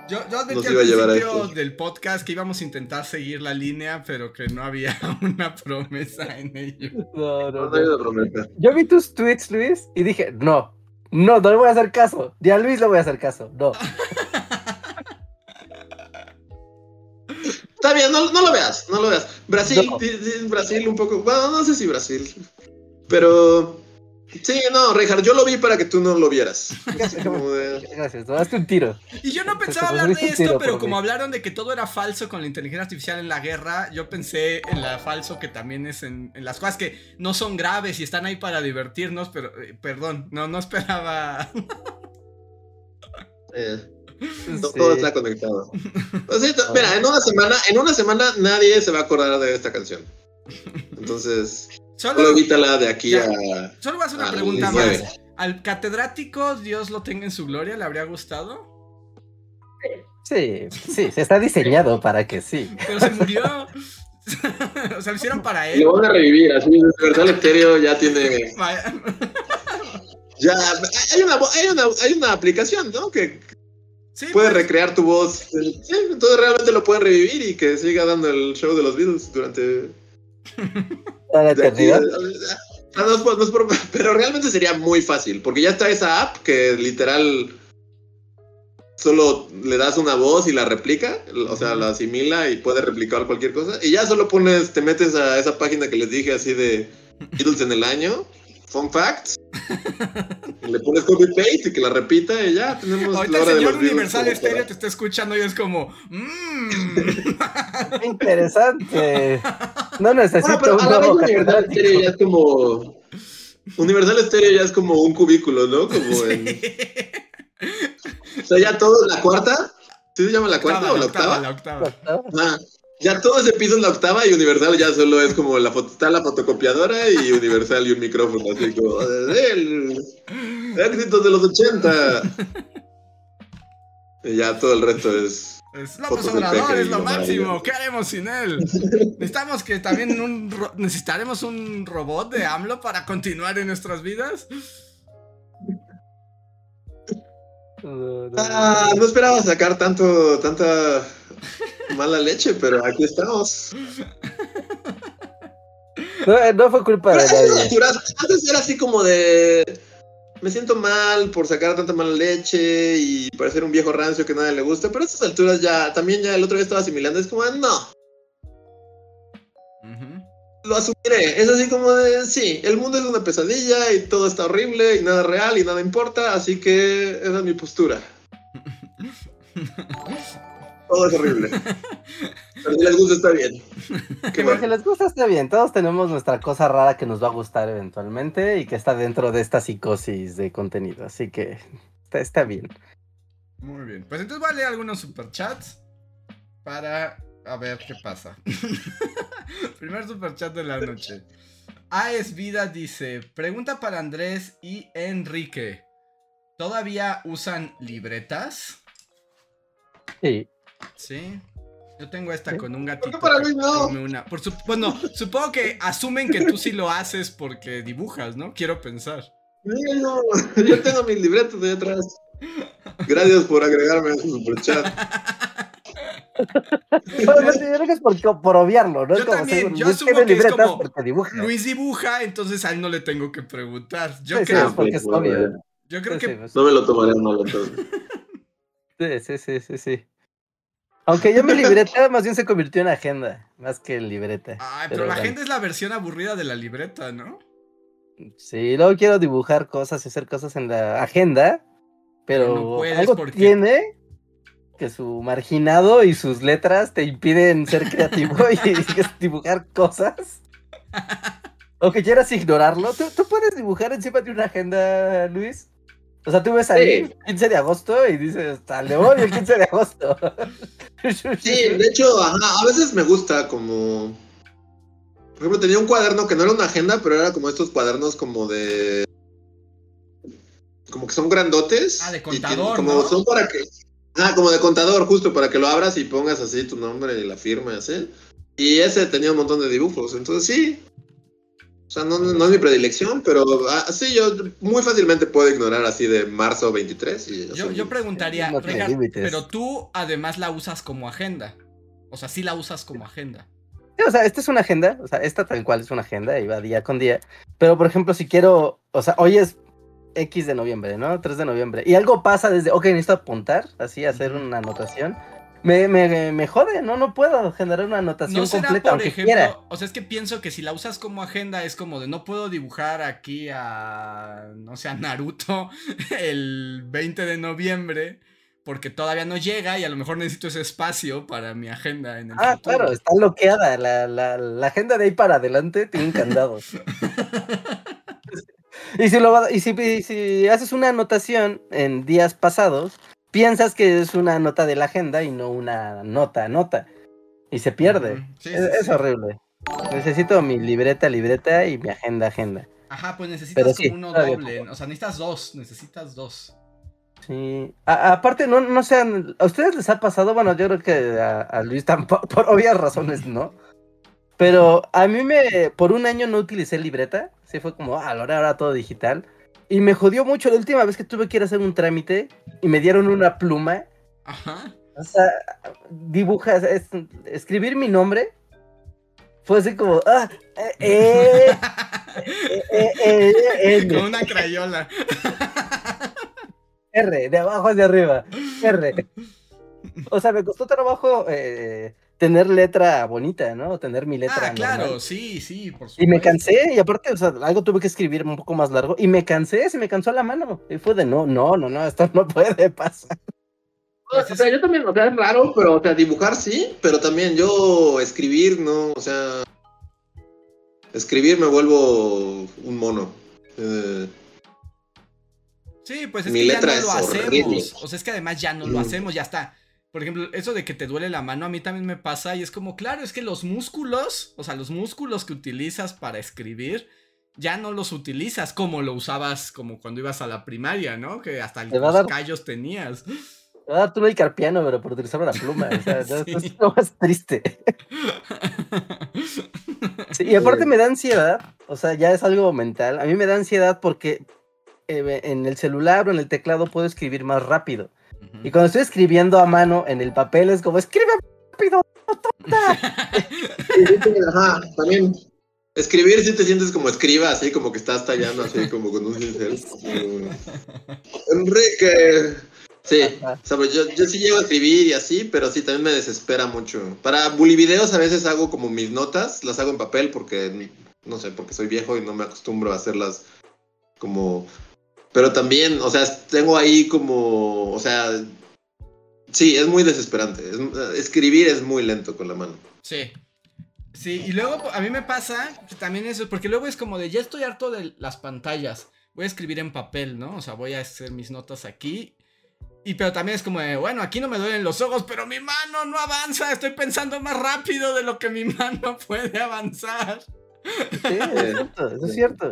yo, yo advertí nos al iba a llevar a principio del podcast que íbamos a intentar seguir la línea, pero que no había una promesa en ello. No, no, No, no no. una promesa. Yo vi tus tweets, Luis, y dije, no, no, no le voy a hacer caso. Ni a Luis le voy a hacer caso. No. Está bien, no, no lo veas, no lo veas. Brasil, No. Brasil un poco. Bueno, no sé si Brasil. Pero. Sí, no, Richard, yo lo vi para que tú no lo vieras. Como de- Gracias, hazte un tiro. Y yo no pensaba hablar de esto, pero como mí. hablaron de que todo era falso con la inteligencia artificial en la guerra, yo pensé en la falso que también es en, en las cosas que no son graves y están ahí para divertirnos, pero eh, perdón, no, no esperaba. Eh, Sí. Todo está conectado. Pues sí, mira, en una semana, en una semana nadie se va a acordar de esta canción. Entonces, solo evítala de aquí Ya. a. solo voy a hacer una pregunta 19. más. ¿Al catedrático, Dios lo tenga en su gloria, le habría gustado? Sí, sí, se está diseñado para que sí. Pero se murió. o sea, lo hicieron para él. Lo van a revivir, así Universal Estéreo ya tiene. Ya, hay una, hay una, hay una aplicación, ¿no? Que Sí, puede pues, recrear tu voz. Sí, entonces realmente lo pueden revivir y que siga dando el show de los Beatles durante. A la de aquí- eternidad. No es por- no es por- pero realmente sería muy fácil, porque ya está esa app que literal solo le das una voz y la replica, o sea, la asimila y puede replicar cualquier cosa. Y ya solo pones, te metes a esa página que les dije así de Beatles en el año, fun facts. le pones copy paste y que la repita y ya tenemos Ahorita la el de señor los Universal Estéreo te está escuchando y es como. "Mm". Qué Interesante. No necesito Bueno, pero un a la vez nuevo Universal. Stereo ya es como. Universal Stereo ya es como un cubículo, ¿no? Como en. O sea, ya todo, la cuarta. ¿Sí se llama la cuarta o la octava? La octava. Ah, ya todo ese piso es la octava y Universal ya solo es como la foto, está la fotocopiadora y Universal y un micrófono, así como el éxitos de los 80. Y ya todo el resto es. Es López Obrador, es lo máximo. ¿Qué haremos sin él? Necesitamos que también un ro- necesitaremos un robot de AMLO para continuar en nuestras vidas. Ah, no esperaba sacar tanto, tanta mala leche, pero aquí estamos. no, eh, no fue culpa Pero de nadie. antes era así como de. Me siento mal por sacar tanta mala leche y parecer un viejo rancio que nadie le gusta, pero a estas alturas ya, también ya el otro día estaba asimilando, es como, ah, no, lo asumiré. Es así como de, sí, el mundo es una pesadilla y todo está horrible y nada real y nada importa, así que esa es mi postura. Todo es horrible. Pero si les gusta está bien. Qué bueno. si les gusta está bien, todos tenemos nuestra cosa rara que nos va a gustar eventualmente y que está dentro de esta psicosis de contenido, así que está, está bien. Muy bien. Pues entonces voy a leer algunos superchats para a ver qué pasa. Primer superchat de la noche. AES Vida dice: Pregunta para Andrés y Enrique. ¿Todavía usan libretas? Sí. Sí. Yo tengo esta con un gatito. para que Luis no? come una. Por su- Bueno, supongo que asumen que tú sí lo haces porque dibujas, ¿no? Quiero pensar. No, yo tengo mis libretos de atrás. Gracias por agregarme a su superchat. Bueno, yo creo que es por, por obviarlo, ¿no? Yo como también, yo asumo que es como dibuja. Luis dibuja, entonces a él no le tengo que preguntar. Yo Sí, sí, creo, es porque es obvio. yo creo Sí, que sí, pues, No me lo tomaré mal entonces. sí, sí, sí, sí, sí. Aunque yo mi libreta más bien se convirtió en agenda, más que en libreta. Ay, pero, Pero la bueno. gente es la versión aburrida de la libreta, ¿no? Sí, luego quiero dibujar cosas y hacer cosas en la agenda, pero Pero no puedes algo porque- tiene que su marginado y sus letras te impiden ser creativo y dibujar cosas. O que quieras ignorarlo. ¿Tú, tú puedes dibujar encima de una agenda, Luis? O sea, tú ves ahí Sí. 15 de agosto y dices, al demonio el 15 de agosto. Sí, de hecho, ajá, a veces me gusta como... Por ejemplo, tenía un cuaderno que no era una agenda, pero era como estos cuadernos como de... Como que son grandotes. Ah, de y tienen- contador, Como ¿no? son para que... Ah, como de contador, justo para que lo abras y pongas así tu nombre y la firma y así. Y ese tenía un montón de dibujos, entonces sí. O sea, no, no- es mi predilección, pero ah, sí, yo muy fácilmente puedo ignorar así de marzo 23. Y Yo, soy- yo preguntaría, No pero tú además la usas como agenda. O sea, sí la usas como agenda. Sí, o sea, esta es una agenda, o sea, esta tal cual es una agenda y va día con día. Pero, por ejemplo, si quiero, o sea, hoy es X de noviembre, ¿no? 3 de noviembre. Y algo pasa desde, ok, necesito apuntar, así, hacer una anotación. Me, me, me jode, ¿no? No puedo generar una anotación No será, completa, por aunque ejemplo, quiera. o sea, es que pienso que si la usas como agenda es como de no puedo dibujar aquí a, no sé, a Naruto el 20 de noviembre porque todavía no llega y a lo mejor necesito ese espacio para mi agenda en el Ah, futuro. claro, está bloqueada. La, la, la agenda de ahí para adelante tiene un candado. y si, lo, va- y si, y si haces una anotación en días pasados, piensas que es una nota de la agenda y no una nota, nota. Y se pierde. Sí, es, sí, es sí. horrible. Necesito mi libreta, libreta y mi agenda, agenda. Ajá, pues necesitas Pero como uno doble. O sea, necesitas dos. Necesitas dos. Sí. A- aparte, no, no sean. ¿A ustedes les ha pasado? Bueno, yo creo que a, a Luis tampoco, por obvias razones, ¿no? Pero a mí me. Por un año no utilicé libreta. Sí, fue como, ah, ahora, ahora todo digital. Y me jodió mucho la última vez que tuve que ir a hacer un trámite y me dieron una pluma. Ajá. O sea, dibujas, es- escribir mi nombre. Fue así como, ah, eh, eh, eh, eh, eh, eh, Con una crayola. R, de abajo hacia arriba, R. O sea, me costó trabajo eh, tener letra bonita, ¿no? Tener mi letra. Ah, claro, normal. sí, sí, por supuesto. Y me cansé, y aparte, o sea, algo tuve que escribir un poco más largo, y me cansé, se me cansó la mano. Y fue de, no, no, no, no, esto no puede pasar. Pues O sea, yo también, o sea, es raro, pero, o sea, dibujar sí, pero también yo escribir, no, o sea, escribir me vuelvo un mono. Eh, Sí, pues es Mi que ya no lo horrible. hacemos. O sea, es que además ya no lo hacemos, ya está. Por ejemplo, eso de que te duele la mano a mí también me pasa y es como, claro, es que los músculos, o sea, los músculos que utilizas para escribir, ya no los utilizas como lo usabas como cuando ibas a la primaria, ¿no? Que hasta Te va a los dar- callos tenías. Tú no hay carpiano, pero por utilizar una pluma, o sea, Sí. es lo más triste. Sí, y aparte me da ansiedad, o sea, ya es algo mental. A mí me da ansiedad porque eh, en el celular o en el teclado puedo escribir más rápido. Y cuando estoy escribiendo a mano en el papel es como, escribe rápido. Ajá, también. Escribir si te sientes como escriba, así como que estás tallando, así como con un cincel. Enrique. Sí, o sea, pues yo, yo sí llego a escribir y así, pero sí también me desespera mucho. Para bully videos a veces hago como mis notas, las hago en papel porque, no sé, porque soy viejo y no me acostumbro a hacerlas como... Pero también, o sea, tengo ahí como, o sea, sí, es muy desesperante. Es- escribir es muy lento con la mano. Sí. Sí, y luego a mí me pasa que también eso, porque luego es como de ya estoy harto de las pantallas. Voy a escribir en papel, ¿no? O sea, voy a hacer mis notas aquí. Y pero también es como de, bueno, aquí no me duelen los ojos, pero mi mano no avanza. Estoy pensando más rápido de lo que mi mano puede avanzar. Sí, es cierto, eso es cierto.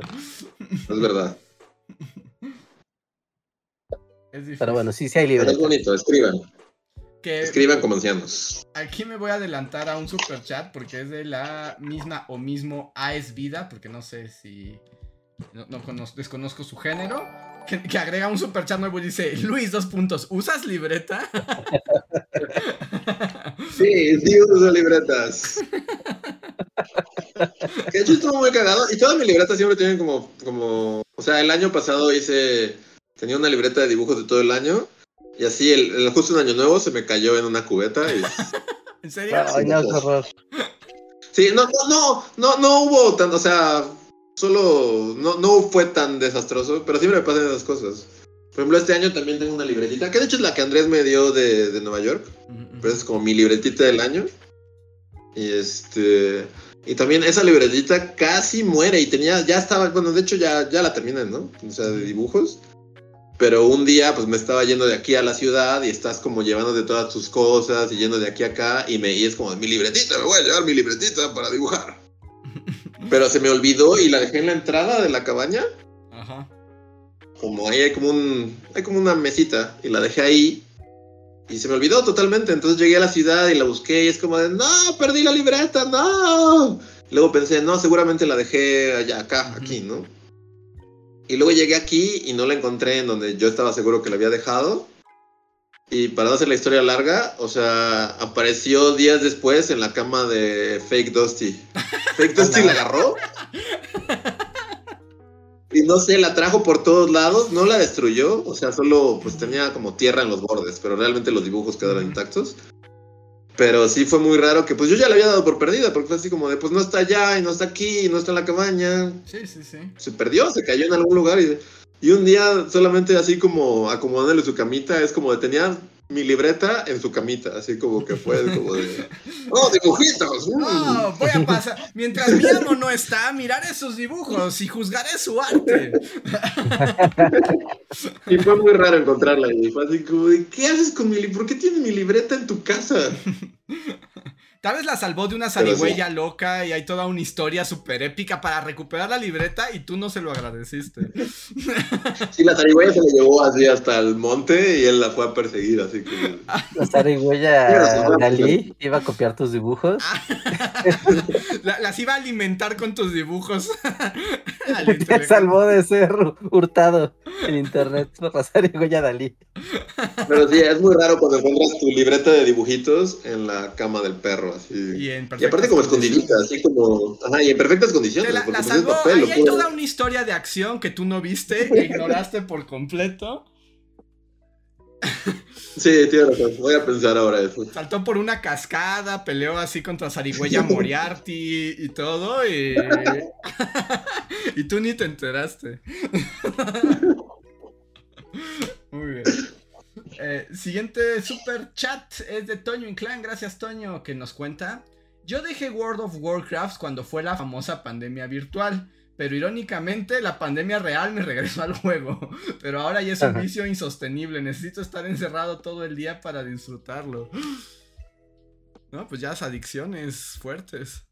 Es verdad. Es difícil. Pero bueno, sí, sí hay Pero es bonito, escriban. Que Escriban como ancianos. aquí me voy a adelantar a un super chat porque es de la misma o mismo AES Vida, porque no sé si. No, no conozco- desconozco su género. Que, que agrega un super chat nuevo y dice: Luis, dos puntos. ¿Usas libreta? Sí, sí uso libretas. Que de hecho estuvo muy cagado. Y todas mis libretas siempre tienen como, como. O sea, el año pasado hice. Tenía una libreta de dibujos de todo el año. Y así, el, el- justo un año nuevo se me cayó en una cubeta. Y... ¿En serio? Ay, no, horror. Sí, no, no, no, no, no hubo tan. O sea, solo. No, no fue tan desastroso. Pero siempre me pasan esas cosas. Por ejemplo, este año también tengo una libretita. Que de hecho es la que Andrés me dio de, de Nueva York. Ujú. Pero es como mi libretita del año. Y este. Y también esa libretita casi muere. Y tenía. Ya estaba. Bueno, de hecho ya, ya la terminé, ¿no? O sea, de dibujos. Pero un día, pues me estaba yendo de aquí a la ciudad y estás como llevándote todas tus cosas y yendo de aquí a acá. Y, me, y es como mi libretita, me voy a llevar mi libretita para dibujar. Pero se me olvidó y la dejé en la entrada de la cabaña. Ajá. Como ahí hay como un. Hay como una mesita. Y la dejé ahí. Y se me olvidó totalmente. Entonces llegué a la ciudad y la busqué. Y es como de. ¡No! ¡Perdí la libreta! ¡No! Luego pensé, no, seguramente la dejé allá, acá, aquí, ¿no? Y luego llegué aquí y no la encontré en donde yo estaba seguro que la había dejado. Y para no hacer la historia larga, o sea, apareció días después en la cama de Fake Dusty. Fake Dusty la agarró. Y no sé, la trajo por todos lados, no la destruyó, o sea, solo pues tenía como tierra en los bordes, pero realmente los dibujos quedaron intactos. Pero sí fue muy raro que pues yo ya la había dado por perdida, porque fue así como de pues no está allá y no está aquí y no está en la cabaña. Sí, sí, sí. Se perdió, se cayó en algún lugar y, y un día solamente así como acomodándole su camita, es como de tenía mi libreta en su camita, así como que fue como de, oh, dibujitos. mm". No, voy a pasar. Mientras mi amo no está, miraré sus dibujos y juzgaré su arte. Y fue muy raro encontrarla fue así como de, ¿qué haces con mi libreta? ¿Por qué tienes mi libreta en tu casa? Tal vez la salvó de una sí. zarigüeya loca y hay toda una historia súper épica para recuperar la libreta y tú no se lo agradeciste. Sí, la zarigüeya se la llevó así hasta el monte y él la fue a perseguir, así que... La zarigüeya Dalí iba a copiar tus dibujos. La- las iba a alimentar con tus dibujos. Al Te salvó de ser hurtado en internet por la zarigüeya Dalí. Pero sí, es muy raro cuando encuentras tu libreta de dibujitos en la cama del perro, así. Y, en Y aparte como escondidita, así como... Ajá, y en perfectas condiciones, la, pues salvó. papel, Ahí hay toda una historia de acción que tú no viste e ignoraste por completo. Sí, tienes razón, voy a pensar ahora eso. Saltó por una cascada, peleó así contra Zarigüeya Moriarty y todo, y. y tú ni te enteraste. Muy bien. Eh, siguiente super chat es de Toño Inclán. Gracias, Toño, que nos cuenta. Yo dejé World of Warcraft cuando fue la famosa pandemia virtual. Pero irónicamente, la pandemia real me regresó al juego. Pero ahora ya es un Ajá. vicio insostenible. Necesito estar encerrado todo el día para disfrutarlo. No, pues ya las adicciones fuertes.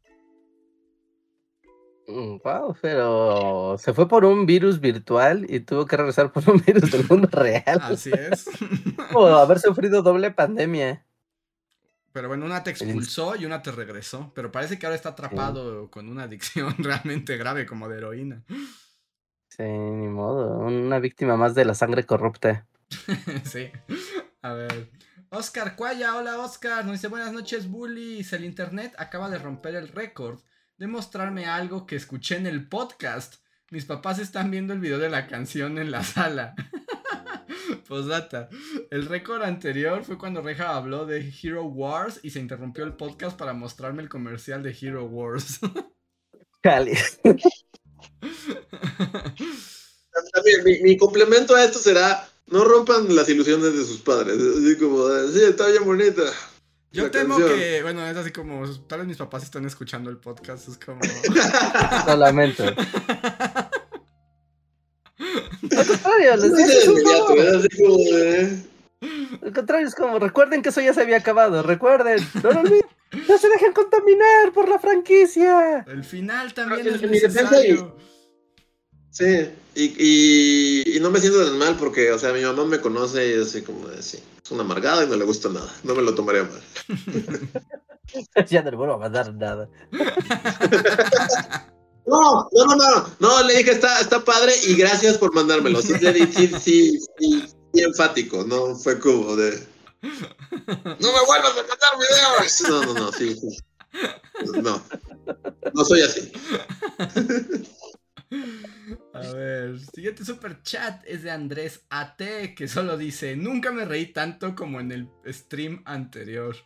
Wow, pero se fue por un virus virtual y tuvo que regresar por un virus del mundo real. Así es. Como haber sufrido doble pandemia. Pero bueno, una te expulsó y una te regresó. Pero parece que ahora está atrapado con una adicción realmente grave como de heroína. Sí, ni modo. Una víctima más de la sangre corrupta. sí. A ver. Oscar Cuaya, hola Oscar. Nos dice buenas noches, bullies. El internet acaba de romper el récord de mostrarme algo que escuché en el podcast. Mis papás están viendo el video de la canción en la sala. Postdata. El récord anterior fue cuando Reja habló de Hero Wars y se interrumpió el podcast para mostrarme el comercial de Hero Wars. Cali. También, mi, mi complemento a esto será, no rompan las ilusiones de sus padres. Así como, sí, está bien bonita. Yo la temo canción". que, bueno, es así como, tal vez mis papás están escuchando el podcast, es como... Lo lamento. Al contrario, les. Al contrario, es como, recuerden que eso ya se había acabado. Recuerden, no lo olviden. No se dejen contaminar por la franquicia. El final también Pero es en mi defensa necesario. Sí, y, y, y no me siento tan mal porque, o sea, mi mamá me conoce y es así como de, sí, es un amargado y no le gusta nada. No me lo tomaría mal. ya no le vuelvo a mandar nada. No, no, no, no, no, le dije, está, está padre y gracias por mandármelo. Sí, sí, sí, sí, sí, sí, enfático, no fue como de... No me vuelvas a mandar videos. No, no, no, sí, sí. No, no soy así. A ver, siguiente super chat es de Andrés AT, que solo dice, nunca me reí tanto como en el stream anterior.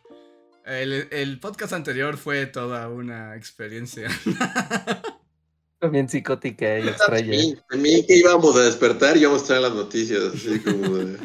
El, el podcast anterior fue toda una experiencia. Bien psicótica y A extraña. mí, a mí que íbamos a despertar y íbamos a traer las noticias, así como de...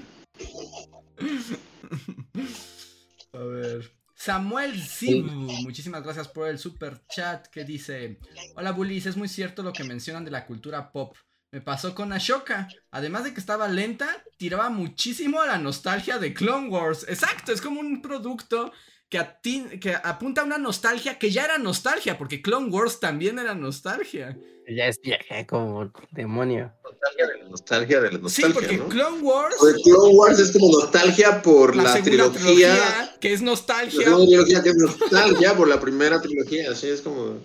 Samuel Sibu, muchísimas gracias por el super chat que dice: Hola Bullies, es muy cierto lo que mencionan de la cultura pop. Me pasó con Ashoka. Además de que estaba lenta, tiraba muchísimo a la nostalgia de Clone Wars. Exacto, es como un producto que, apunta a una nostalgia que ya era nostalgia, porque Clone Wars también era nostalgia. Ya es vieja como demonio. Nostalgia de la nostalgia de la Sí, nostalgia, porque ¿no? Clone Wars, de Clone Wars es como nostalgia por la, trilogía, trilogía, que es nostalgia. trilogía que es nostalgia por la primera trilogía, así es como...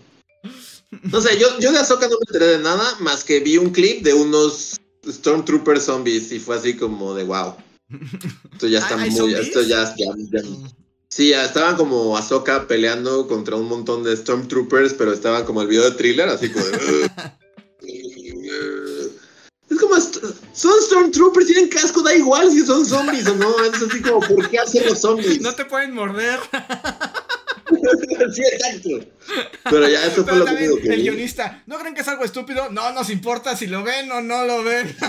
No sé, yo, yo de Ahsoka no me enteré de nada, más que vi un clip de unos Stormtrooper zombies y fue así como de wow. Esto ya está ¿Hay- hay muy... zombies? Esto ya, ya, ya- Sí, estaban como Ahsoka peleando contra un montón de Stormtroopers, pero estaban como el video de thriller, así como de... Es como, son Stormtroopers, tienen casco, da igual si son zombies o no. Es así como, ¿por qué hacen los zombies? No te pueden morder. sí, exacto. Pero ya eso fue Pero lo también único que el vi. guionista, ¿no creen que es algo estúpido? No nos importa si lo ven o no lo ven.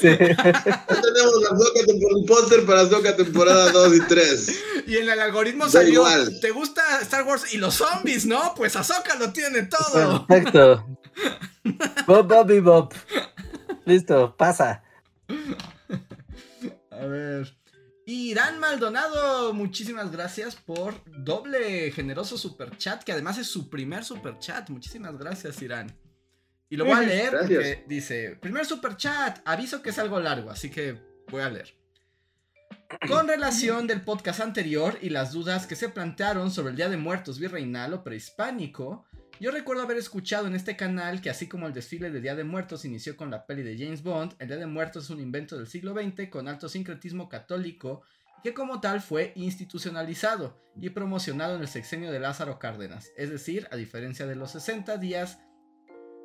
Sí. Ya tenemos la póster para Soca temporada 2 y 3. Y en el algoritmo Da salió, igual. ¿te gusta Star Wars y los zombies, no? Pues Ahsoka lo tiene todo. Perfecto. Bob, Bobby, Bob. Listo, pasa. A ver. Irán Maldonado, muchísimas gracias por doble generoso super chat, que además es su primer super chat. Muchísimas gracias, Irán. Y lo voy a leer Gracias. porque dice, primer super chat, aviso que es algo largo, así que voy a leer. Con relación del podcast anterior y las dudas que se plantearon sobre el Día de Muertos virreinal o prehispánico, yo recuerdo haber escuchado en este canal que así como el desfile de Día de Muertos inició con la peli de James Bond, el Día de Muertos es un invento del siglo XX con alto sincretismo católico que como tal fue institucionalizado y promocionado en el sexenio de Lázaro Cárdenas, es decir, a diferencia de los 60 días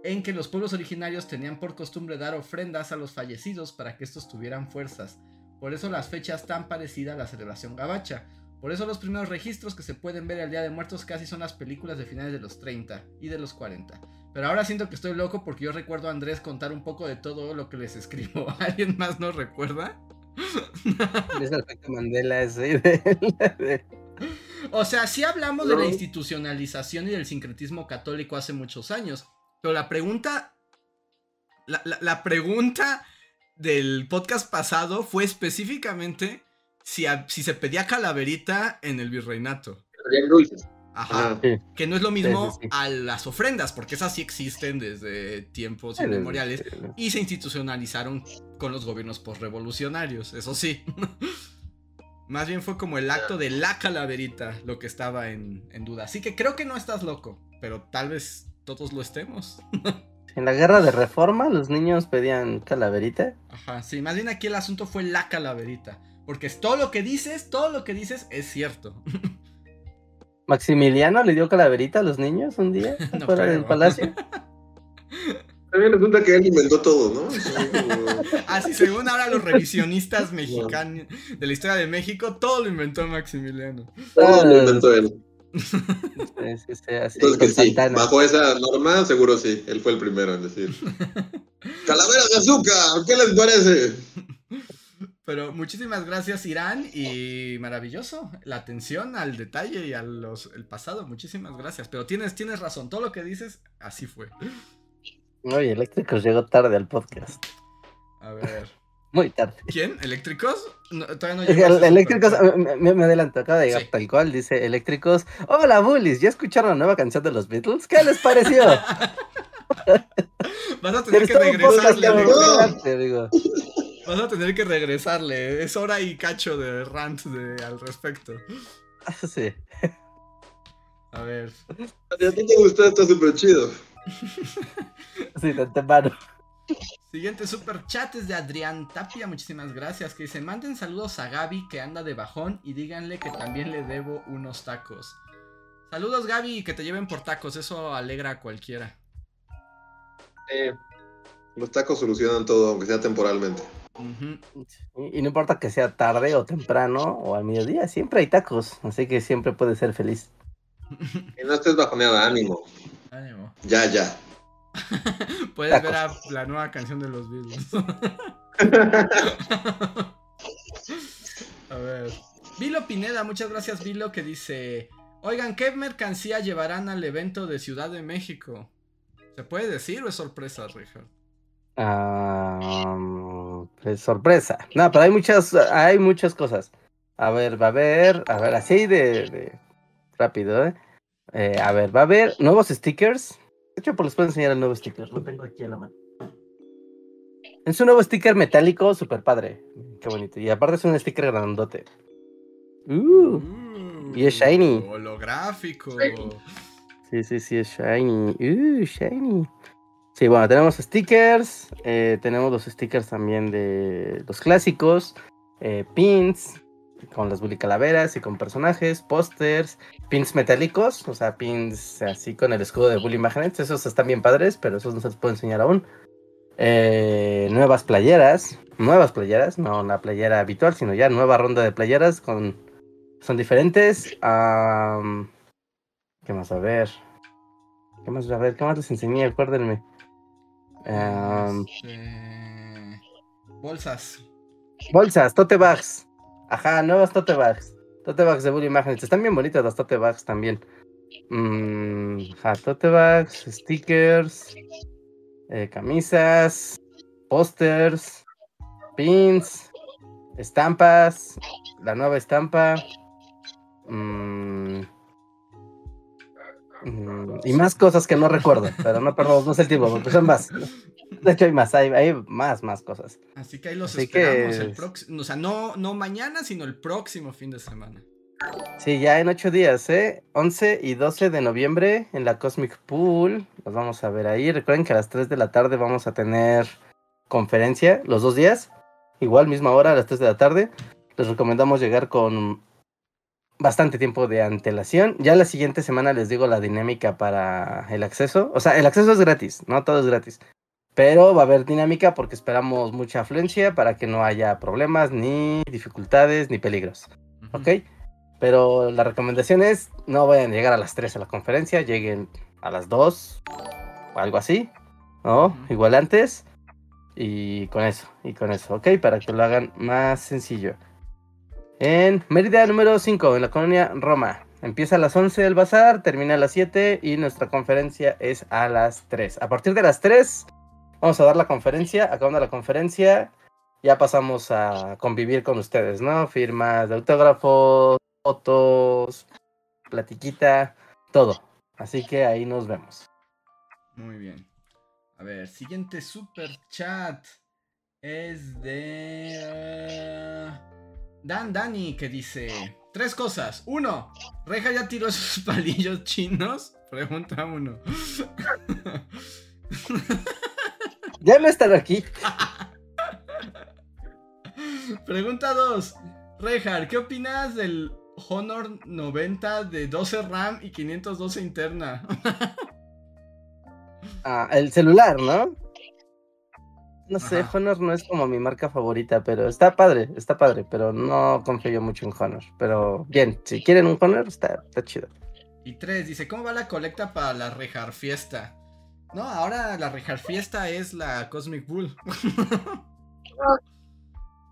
en que los pueblos originarios tenían por costumbre dar ofrendas a los fallecidos para que estos tuvieran fuerzas. Por eso las fechas tan parecidas a la celebración gabacha. Por eso los primeros registros que se pueden ver al Día de Muertos casi son las películas de finales de los 30 y de los 40. Pero ahora siento que estoy loco porque yo recuerdo a Andrés contar un poco de todo lo que les escribo. ¿Alguien más no recuerda? Es el efecto Mandela ese. O sea, sí hablamos de la institucionalización y del sincretismo católico hace muchos años. Pero la pregunta. La, la- la pregunta del podcast pasado fue específicamente si, a- si se pedía calaverita en el virreinato. Dulces. Ajá. Sí. Que no es lo mismo Sí, sí, sí. a las ofrendas, porque esas sí existen desde tiempos Sí, inmemoriales y se institucionalizaron con los gobiernos postrevolucionarios, eso sí. Más bien fue como el acto de la calaverita lo que estaba en, en duda. Así que creo que no estás loco, pero tal vez todos lo estemos. En la guerra de reforma, los niños pedían calaverita. Ajá, sí, más bien aquí el asunto fue la calaverita. Porque es todo lo que dices, todo lo que dices es cierto. Maximiliano le dio calaverita a los niños un día No fuera del creo. palacio. También resulta que él inventó todo, ¿no? Así según ahora los revisionistas mexicanos de la historia de México, todo lo inventó Maximiliano. Todo lo inventó él. Sí, sí, sí, así, Entonces que sí, bajo esa norma, seguro sí. Él fue el primero en decir. ¡Calaveras de azúcar! ¿Qué les parece? Pero muchísimas gracias Irán y maravilloso la atención al detalle y al el pasado, muchísimas gracias. Pero tienes, tienes razón, todo lo que dices, así fue. Oye, Eléctricos llegó tarde al podcast. A ver. Muy tarde. ¿Quién? ¿Eléctricos? No, todavía no llegó Eléctricos, me, adelanto, acaba de llegar Sí. tal cual, dice Eléctricos. Hola, bullies, ¿ya escucharon la nueva canción de los Beatles? ¿Qué les pareció? Vas a tener que regresarle, amigo. Vas a tener que regresarle. Es hora y cacho de rant de, al respecto. Sí. A ver. Si a ti te gustó, está súper chido. Sí, de antemano. Siguiente super chat es de Adrián Tapia, muchísimas gracias. Que dice: Manden saludos a Gaby que anda de bajón y díganle que también le debo unos tacos. Saludos Gaby y que te lleven por tacos, eso alegra a cualquiera. Los tacos solucionan todo, aunque sea temporalmente. Y y no importa que sea tarde o temprano o al mediodía, siempre hay tacos, así que siempre puedes ser feliz. Y no estés bajoneada, ánimo. Ánimo. Ya, ya. Puedes Tacos. ver a la nueva canción de los Beatles. a ver. Vilo Pineda, muchas gracias Vilo, que dice: Oigan, ¿qué mercancía llevarán al evento de Ciudad de México? ¿Se puede decir o es sorpresa, Richard? Ah, sorpresa. No, pero hay muchas, hay muchas cosas. A ver, va a haber, a ver, así de, de rápido, ¿eh? Eh, A ver, va a haber nuevos stickers. De hecho, pues les puedo enseñar el nuevo sticker. Lo tengo aquí a la mano. Es un nuevo sticker metálico, super padre. Qué bonito. Y aparte es un sticker grandote. Uh, y es shiny. Holográfico. Shiny. sí, sí, sí, es shiny. Uh, shiny. Sí, bueno, tenemos stickers. eh, tenemos los stickers también de los clásicos. eh, pins con las bully calaveras y con personajes, pósters, pins metálicos, o sea, pins así con el escudo de Bully Magnets. Esos están bien padres, pero esos no se los puedo enseñar aún. Eh, nuevas playeras, nuevas playeras, no la playera habitual, sino ya nueva ronda de playeras con son diferentes. am, ¿Qué más? A ver. ¿Qué más? A ver, ¿qué más les enseñé? Acuérdenme. Am, Este, Bolsas. bolsas, tote bags. Ajá, nuevas tote bags. Tote bags de Bully Magnets. Están bien bonitas las tote bags también. Mm, ajá, tote bags, stickers, eh, camisas, pósters, pins, estampas, la nueva estampa. mm, y más cosas que no recuerdo, pero no perdamos más el tiempo, porque son más. De hecho, hay más, hay, hay más, más cosas. Así que ahí los Así que- esperamos el próximo. O sea, no, no mañana, sino el próximo fin de semana. Sí, ya en ocho días, ¿eh? 11 y 12 de noviembre en la Cosmic Pool. Los vamos a ver ahí. Recuerden que a las 3 de la tarde vamos a tener conferencia los dos días. Igual, misma hora, a las 3 de la tarde. Les recomendamos llegar con bastante tiempo de antelación. Ya la siguiente semana les digo la dinámica para el acceso. O sea, el acceso es gratis, no todo es gratis. Pero va a haber dinámica porque esperamos mucha afluencia para que no haya problemas, ni dificultades, ni peligros. Ujú. ¿ok? Pero la recomendación es no vayan a llegar a las 3 a la conferencia, lleguen a las 2 o algo así, ¿no? Ujú. Igual antes. Y con eso, y con eso, ¿ok? Para que lo hagan más sencillo. En Mérida número 5, en la colonia Roma. Empieza a las 11 el bazar, termina a las 7 y nuestra conferencia es a las 3. A partir de las 3 vamos a dar la conferencia, acabando la conferencia ya pasamos a convivir con ustedes, ¿no? Firmas de autógrafos, fotos, platiquita, todo. Así que ahí nos vemos. Muy bien. A ver, siguiente super chat es de eh, Dan Dani que dice tres cosas. Uno, Reja ya tiró esos palillos chinos. Pregunta uno. Ya no estar aquí. Pregunta 2. Rejar, ¿qué opinas del Honor 90 de 12 RAM y 512 interna? Ah, el celular, ¿no? No sé, Ajá. Honor no es como mi marca favorita, pero está padre, está padre, pero no confío yo mucho en Honor. Pero bien, si quieren un Honor, está, está chido. Y 3. Dice, ¿cómo va la colecta para la Rejar Fiesta? No, ahora la Rejar Fiesta es la Cosmic Bull.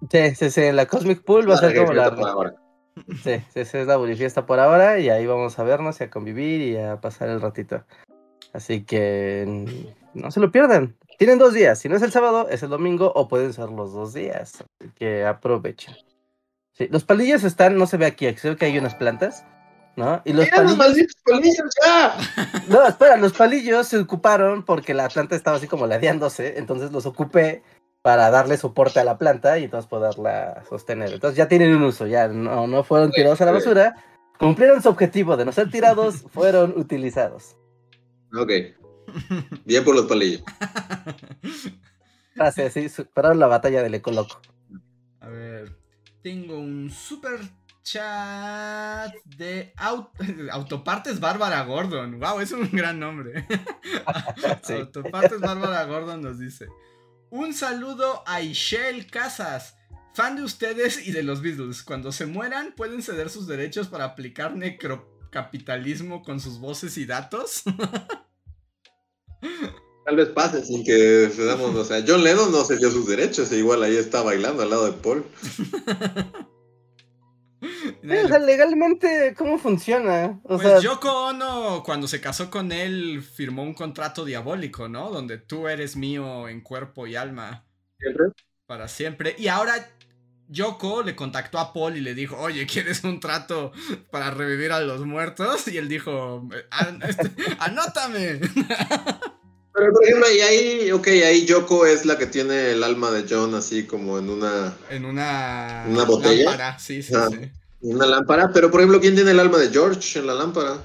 Sí, sí, sí, la Cosmic Pool va a ser como la... por ahora. Sí, sí, sí, es la Bulifiesta por ahora y ahí vamos a vernos y a convivir y a pasar el ratito. Así que no se lo pierdan. Tienen dos días, si no es el sábado, es el domingo o pueden ser los dos días. Así que aprovechen. Sí, los palillos están, no se ve aquí, creo que hay unas plantas, ¿no? Y los Mira los palillos, malditos palillos ya. no, espera, los palillos se ocuparon porque la planta estaba así como ladeándose, entonces los ocupé para darle soporte a la planta y entonces poderla sostener. Entonces ya tienen un uso, ya no, no fueron tirados a la basura, cumplieron su objetivo de no ser tirados, fueron utilizados. Ok. Bien por los palillos. Gracias, sí, superaron la batalla del Ecoloco. A ver, tengo un super chat de Aut- Autopartes Bárbara Gordon. Wow, es un gran nombre. Sí. Autopartes Bárbara Gordon nos dice: Un saludo a Ishel Casas, fan de ustedes y de los Beatles. Cuando se mueran, pueden ceder sus derechos para aplicar necrocapitalismo con sus voces y datos. Tal vez pase sin que se damos, o sea, John Lennon no se dio sus derechos, e igual ahí está bailando al lado de Paul. O sea, legalmente, ¿cómo funciona? O Pues sea, Yoko Ono, cuando se casó con él, firmó un contrato diabólico, ¿no? Donde tú eres mío en cuerpo y alma para siempre. Y ahora Yoko le contactó a Paul y le dijo, oye, ¿quieres un trato para revivir a los muertos? Y él dijo, "An- este, anótame. Pero por ejemplo, y ahí, ok, ahí Yoko es la que tiene el alma de John así como en una, En una, ¿Una botella? lámpara, Sí, sí, Ah. sí. en una lámpara. Pero por ejemplo, ¿quién tiene el alma de George en la lámpara?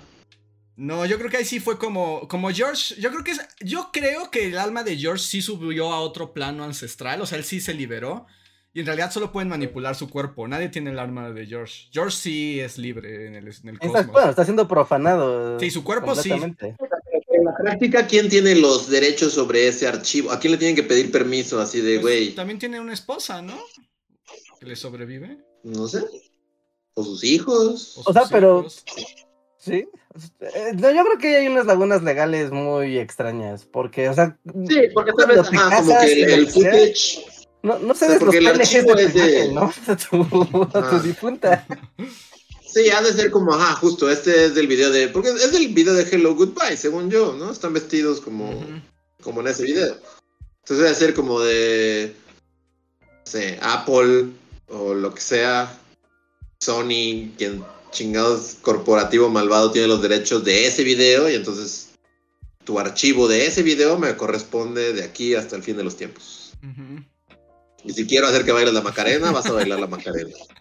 No, yo creo que ahí sí fue como, como George, yo creo que es, yo creo que el alma de George sí subió a otro plano ancestral, o sea, él sí se liberó y en realidad solo pueden manipular su cuerpo, nadie tiene el alma de George. George sí es libre en el, en el está, cosmos. bueno, está siendo profanado. Sí, su cuerpo sí. En la práctica, ¿quién tiene los derechos sobre ese archivo? ¿A quién le tienen que pedir permiso así de, Pues, güey? también tiene una esposa, ¿no? Que le sobrevive. No sé. o sus hijos. O sea, sus pero- hijos. Sí. Eh, no, yo creo que hay unas lagunas legales muy extrañas, porque, o sea, Sí, porque tal vez, ajá, como que el, sea, footage. no, no sea, cedes los PNGs archivo de de- imagen, ¿no? A tu, a tu Ah. difunta. Sí, ha de ser como, ajá, justo, este es del video de. Porque es del video de Hello Goodbye, según yo, ¿no? Están vestidos como, como en ese video. Entonces debe ser como de. No sé, Apple o lo que sea. Sony, quien chingados corporativo malvado tiene los derechos de ese video y entonces tu archivo de ese video me corresponde de aquí hasta el fin de los tiempos. Y si quiero hacer que bailes la Macarena, vas a bailar la Macarena.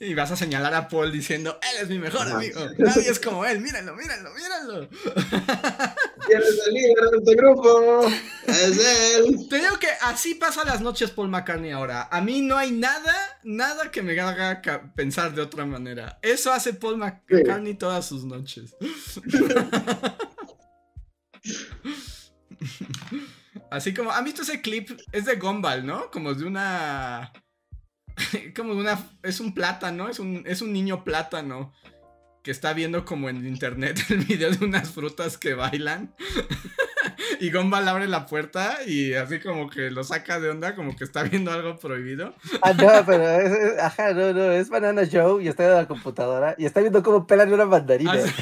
Y vas a señalar a Paul diciendo, él es mi mejor amigo. Nadie es como él, míralo, míralo, míralo. ¿Quieres el líder de este grupo? Es él. Te digo que así pasa las noches Paul McCartney ahora. A mí no hay nada, nada que me haga pensar de otra manera. Eso hace Paul McCartney todas sus noches. Así como, ¿han visto ese clip? Es de Gumball, ¿no? Como de una... Como una... Es un plátano, es un, es un niño plátano que está viendo como en internet el video de unas frutas que bailan. y Gumball abre la puerta y así como que lo saca de onda, como que está viendo algo prohibido. Ah, no, pero es, es- ajá, no, no, es Banana Joe y está en la computadora y está viendo cómo pelan una mandarina. Así-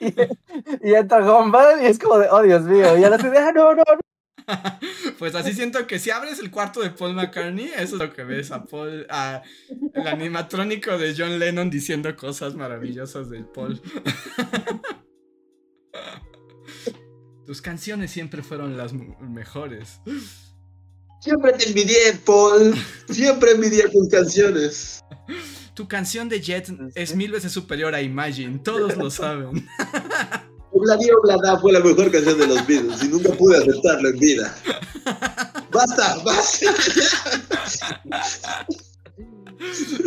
y, y entra Gumball y es como de, oh Dios mío, y a la ciudad, ah, no, no, no. Pues así siento que si abres el cuarto de Paul McCartney, eso es lo que ves a Paul, a el animatrónico de John Lennon diciendo cosas maravillosas del Paul. Tus canciones siempre fueron las mejores. Siempre te envidié, Paul. Siempre envidié tus canciones. Tu canción de Jet es mil veces superior a Imagine, todos lo saben. Obladi Oblada fue la mejor canción de los Beatles y nunca pude aceptarlo en vida. Basta, basta.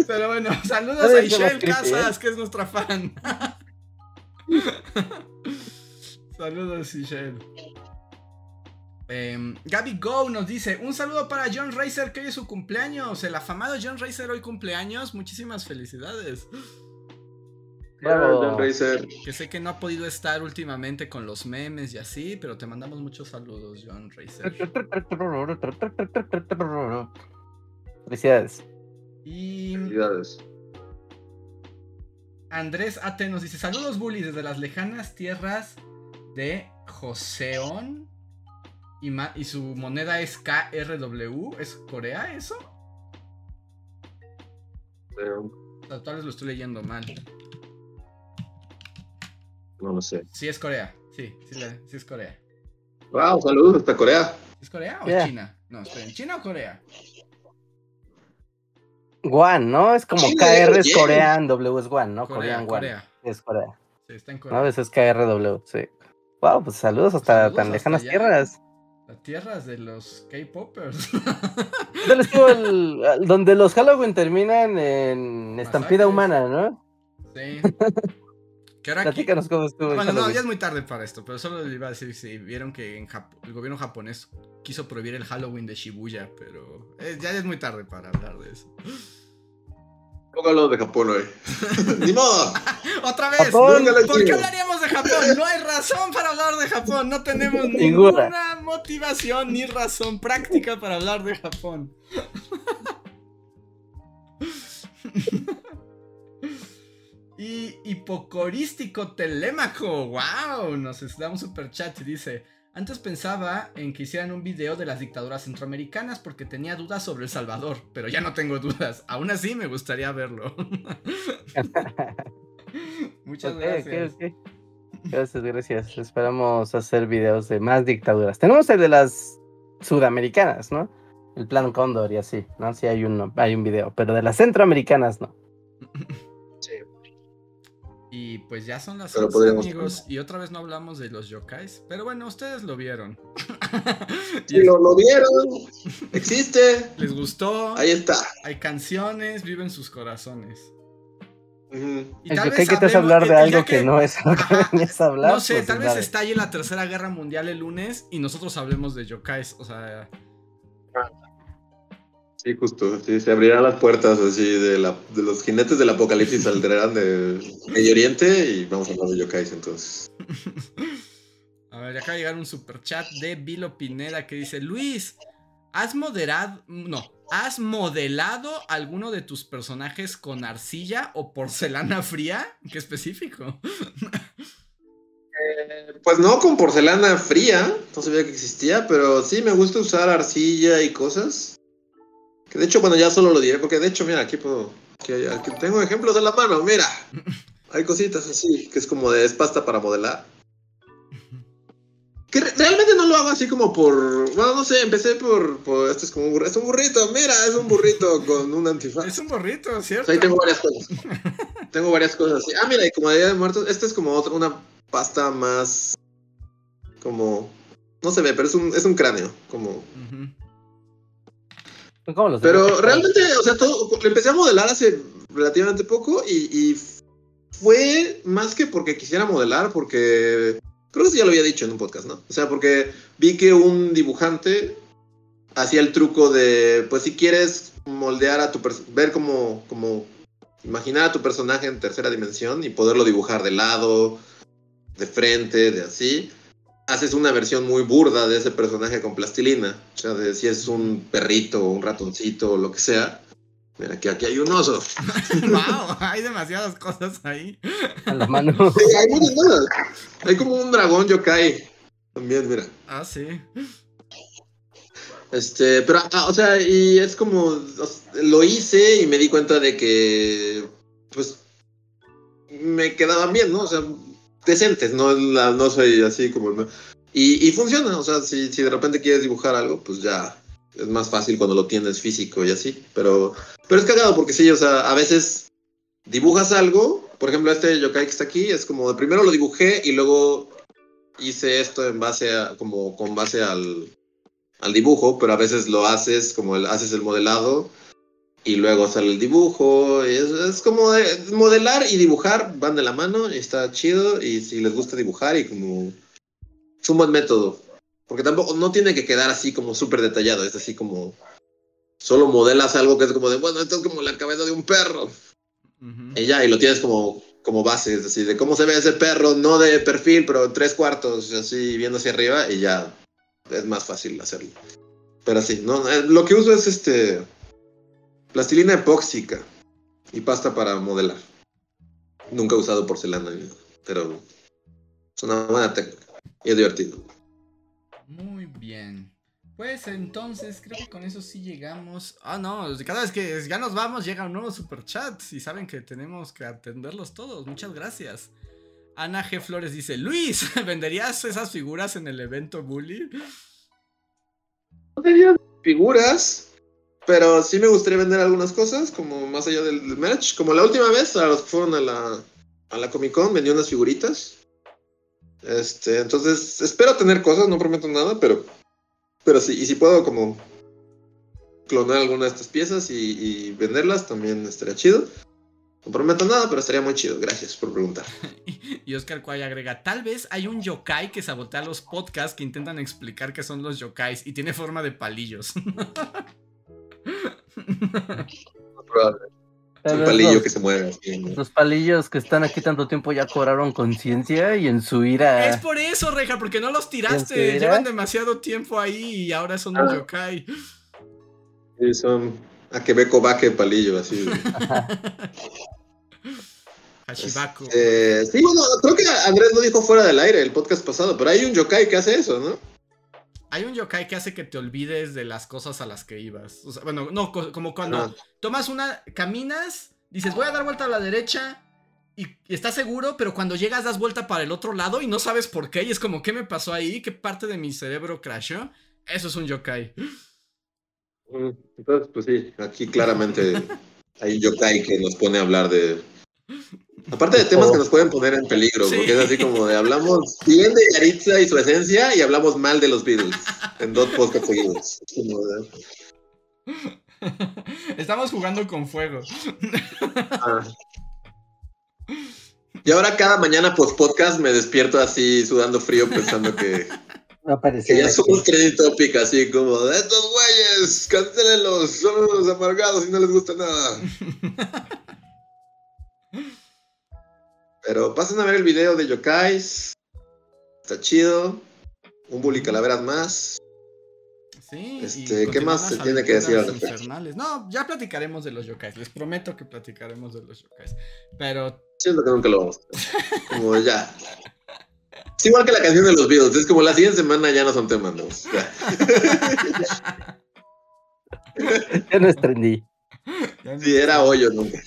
Pero bueno, saludos a más creepy, Casas, que es nuestra fan. saludos, Ishel. Em, Gaby Go nos dice: Un saludo para John Racer, que hoy es su cumpleaños. El afamado John Racer hoy cumpleaños. Muchísimas felicidades. Bravo. Que sé que no ha podido estar últimamente con los memes y así, pero te mandamos muchos saludos, John Racer. Felicidades. Y Felicidades. Andrés AT nos dice: Saludos, bullies, desde las lejanas tierras de Joseon. Y, su moneda es KRW. ¿Es Corea eso? Pero tal vez lo estoy leyendo mal. No lo sé. Sí, es Corea. Sí, sí, la- sí es Corea. Wow, saludos hasta Corea. ¿Es Corea o Yeah. China? No, esperen, ¿China o Corea? Guan, ¿no? Es como KR es bien. Korean, W es Guan, ¿no? Corea, Korean Guan. Corea. Es Corea. Sí, está en No, Corea. a veces es KRW, sí. Wow, pues saludos hasta Saludos tan hasta lejanas allá. tierras. Las tierras de los K-Popers. ¿Dónde estuvo el- al- donde los Halloween terminan en estampida humana, ¿no? Sí. Platícanos cómo estuvo Bueno, no, ya es muy tarde para esto, pero solo le iba a decir si vieron que en Jap- el gobierno japonés quiso prohibir el Halloween de Shibuya, pero eh, ya es muy tarde para hablar de eso. Poco hablamos de Japón hoy. Ni modo. Otra vez, Japón. ¿por qué hablaríamos de Japón? No hay razón para hablar de Japón, no tenemos Ninguna. ninguna motivación ni razón práctica para hablar de Japón. Y hipocorístico telémaco, wow, nos da un super chat y dice, antes pensaba en que hicieran un video de las dictaduras centroamericanas porque tenía dudas sobre El Salvador, pero ya no tengo dudas, aún así me gustaría verlo. Muchas gracias. Gracias, gracias. Esperamos hacer videos de más dictaduras. Tenemos el de las sudamericanas, ¿no? El plan Cóndor y así, ¿no? Sí hay uno, hay un video, pero de las centroamericanas no. Y pues ya son las Pero 11, podríamos- amigos, y otra vez no hablamos de los yokais, pero bueno, ustedes lo vieron. Y Si lo, lo vieron, existe. les gustó, Ahí está. hay canciones, viven sus corazones. Y El tal yokai vez que te hace hablar de algo que, no es lo que hablar. No sé, pues, tal vez dale. estalle la tercera guerra mundial el lunes y nosotros hablemos de yokais, o sea... Sí, justo. Sí, se abrirán las puertas así de, la, de los jinetes del apocalipsis saldrán de Medio Oriente y vamos a hablar de yokais entonces. A ver, de llegar un super chat de Vilo Pineda que dice: Luis, ¿has moderado. No, ¿has modelado alguno de tus personajes con arcilla o porcelana fría? Qué específico. Eh, pues no con porcelana fría, no sabía que existía, pero sí me gusta usar arcilla y cosas. Que de hecho, bueno, ya solo lo diré, porque de hecho, mira, aquí puedo. Aquí, aquí tengo ejemplos de la mano, mira. Hay cositas así, que es como de es pasta para modelar. Que re- realmente no lo hago así como por. Bueno, no sé, empecé por. por esto es como un burrito. Es un burrito, mira, es un burrito con un antifaz. Es un borrito, O ¿cierto? sea, ahí tengo varias cosas. tengo varias cosas así. Ah, mira, y como de Día de Muertos, esta es como otra, una pasta más. Como. No se ve, pero es un, es un cráneo. Como. Son como los de Pero realmente, o sea, todo, empecé a modelar hace relativamente poco y, y fue más que porque quisiera modelar, porque creo que eso ya lo había dicho en un podcast, ¿no? O sea, porque vi que un dibujante hacía el truco de, pues si quieres moldear a tu ver como, como imaginar a tu personaje en tercera dimensión y poderlo dibujar de lado, de frente, de así. Haces una versión muy burda de ese personaje con plastilina. O sea, de si es un perrito o un ratoncito o lo que sea. Mira, que aquí hay un oso. wow, hay demasiadas cosas ahí. a la mano. Sí, hay muchas cosas. Hay como un dragón yokai. También, mira. Ah, sí. Este, pero, ah, o sea, y es como, o sea, lo hice y me di cuenta de que, pues, me quedaban bien, ¿no? O sea, decentes, no, la- no soy así como... Y, y funciona, o sea, si, si de repente quieres dibujar algo, pues ya es más fácil cuando lo tienes físico y así, pero, pero es cagado porque sí, o sea, a veces dibujas algo, por ejemplo, este yokai que está aquí, es como, primero lo dibujé y luego hice esto en base a, como con base al, al dibujo, pero a veces lo haces como el, haces el modelado y luego sale el dibujo. es, es como de- modelar y dibujar van de la mano y está chido. Y si les gusta dibujar y como es un buen método. Porque tampoco no tiene que quedar así como súper detallado. Es así como solo modelas algo que es como de, bueno, esto es como la cabeza de un perro. Y ya, y lo tienes como, como base, es decir, de cómo se ve ese perro, no de perfil, pero en tres cuartos, así viendo hacia arriba, y ya es más fácil hacerlo. Pero sí, no, eh, lo que uso es este plastilina epóxica y pasta para modelar. Nunca he usado porcelana, pero es una buena técnica y es divertido. Muy bien. Pues entonces creo que con eso sí llegamos. Ah, no, cada vez que ya nos vamos llega un nuevo super chat y saben que tenemos que atenderlos todos. Muchas gracias. Ana G. Flores dice, Luis, ¿venderías esas figuras en el evento Bully? No serían figuras, pero sí me gustaría vender algunas cosas, como más allá del merch. Como la última vez, a los que fueron a la, a la Comic Con, vendí unas figuritas. Este, entonces, espero tener cosas, no prometo nada, pero, pero sí, y si puedo como clonar alguna de estas piezas y, y venderlas, también estaría chido. No prometo nada, pero estaría muy chido. Gracias por preguntar. Y Oscar Cuay agrega, tal vez hay un yokai que sabotea los podcasts que intentan explicar qué son los yokais y tiene forma de palillos. Es un palillo los, que se mueve. así, ¿no? los palillos que están aquí tanto tiempo ya cobraron conciencia y en su Es ira. por eso, Reja, porque no los tiraste. Llevan demasiado tiempo ahí y ahora son un Ah. yokai. Sí, son a que beco vaque palillo, así. Hashibaku. Eh, sí, bueno, creo que Andrés lo dijo fuera del aire el podcast pasado, pero hay un yokai que hace eso, ¿no? Hay un yokai que hace que te olvides de las cosas a las que ibas. O sea, bueno, no, co- como cuando tomas una, caminas, dices voy a dar vuelta a la derecha y, y estás seguro, pero cuando llegas das vuelta para el otro lado y no sabes por qué y es como, ¿qué me pasó ahí? ¿Qué parte de mi cerebro crashó? Eso es un yokai. Mm, Entonces, pues sí, aquí claramente hay un yokai que nos pone a hablar de... Aparte de temas que nos pueden poner en peligro, Sí. porque es así como de hablamos bien de Yaritza y su esencia y hablamos mal de los Beatles en dos podcasts seguidos. Estamos jugando con fuego. Ah. Y ahora cada mañana post podcast me despierto así sudando frío pensando que, a Que ya somos trending topic, así como de estos güeyes, cancelenlos, son unos amargados y no les gusta nada. Pero pasen a ver el video de Yokais. Está chido. Un bully calaveras más. Sí, Este, ¿qué más se tiene que decir al respecto? No, ya platicaremos de los yokais. Les prometo que platicaremos de los yokais. Pero Siento que nunca lo vamos a hacer. Como ya. Es igual que la canción de los Beatles. Es como la siguiente semana ya no son temas nuevos. Ya. Ya no es trendy. Sí, era hoyo nunca.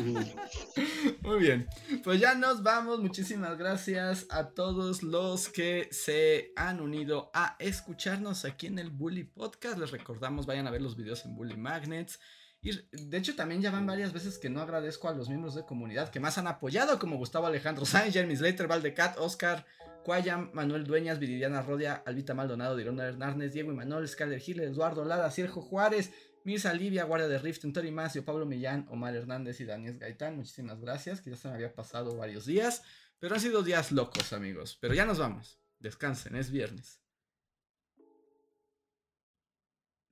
Muy bien, pues ya nos vamos. Muchísimas gracias a todos los que se han unido a escucharnos aquí en el Bully Podcast. Les recordamos, vayan a ver los videos en Bully Magnets. Y de hecho también ya van varias veces que no agradezco a los miembros de comunidad que más han apoyado, como Gustavo Alejandro Sáenz, Jeremy Slater, Valdecat, Oscar, Cuayam, Manuel Dueñas, Viridiana Rodia, Albita Maldonado, Dirona Hernández, Diego y Manuel, Skyler Gil, Eduardo Lara, Sergio Juárez, Mirza Livia, Guardia de Rift, Tori Macio, Pablo Millán, Omar Hernández y Daniel Gaitán. Muchísimas gracias, que ya se me había pasado varios días, pero han sido días locos, amigos. Pero ya nos vamos. Descansen, es viernes.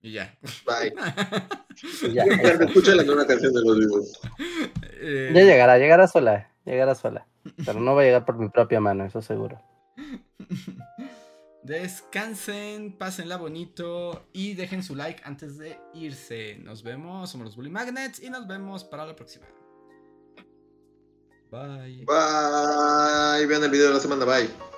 Y ya. Bye. Ya, Escucha la nueva canción de los Beatles. Eh, ya llegará, llegará sola. Llegará sola. Pero no va a llegar por mi propia mano, eso seguro. Descansen, pásenla bonito y dejen su like antes de irse. Nos vemos, somos los Bully Magnets y nos vemos para la próxima. Bye. Bye. Vean el video de la semana. Bye.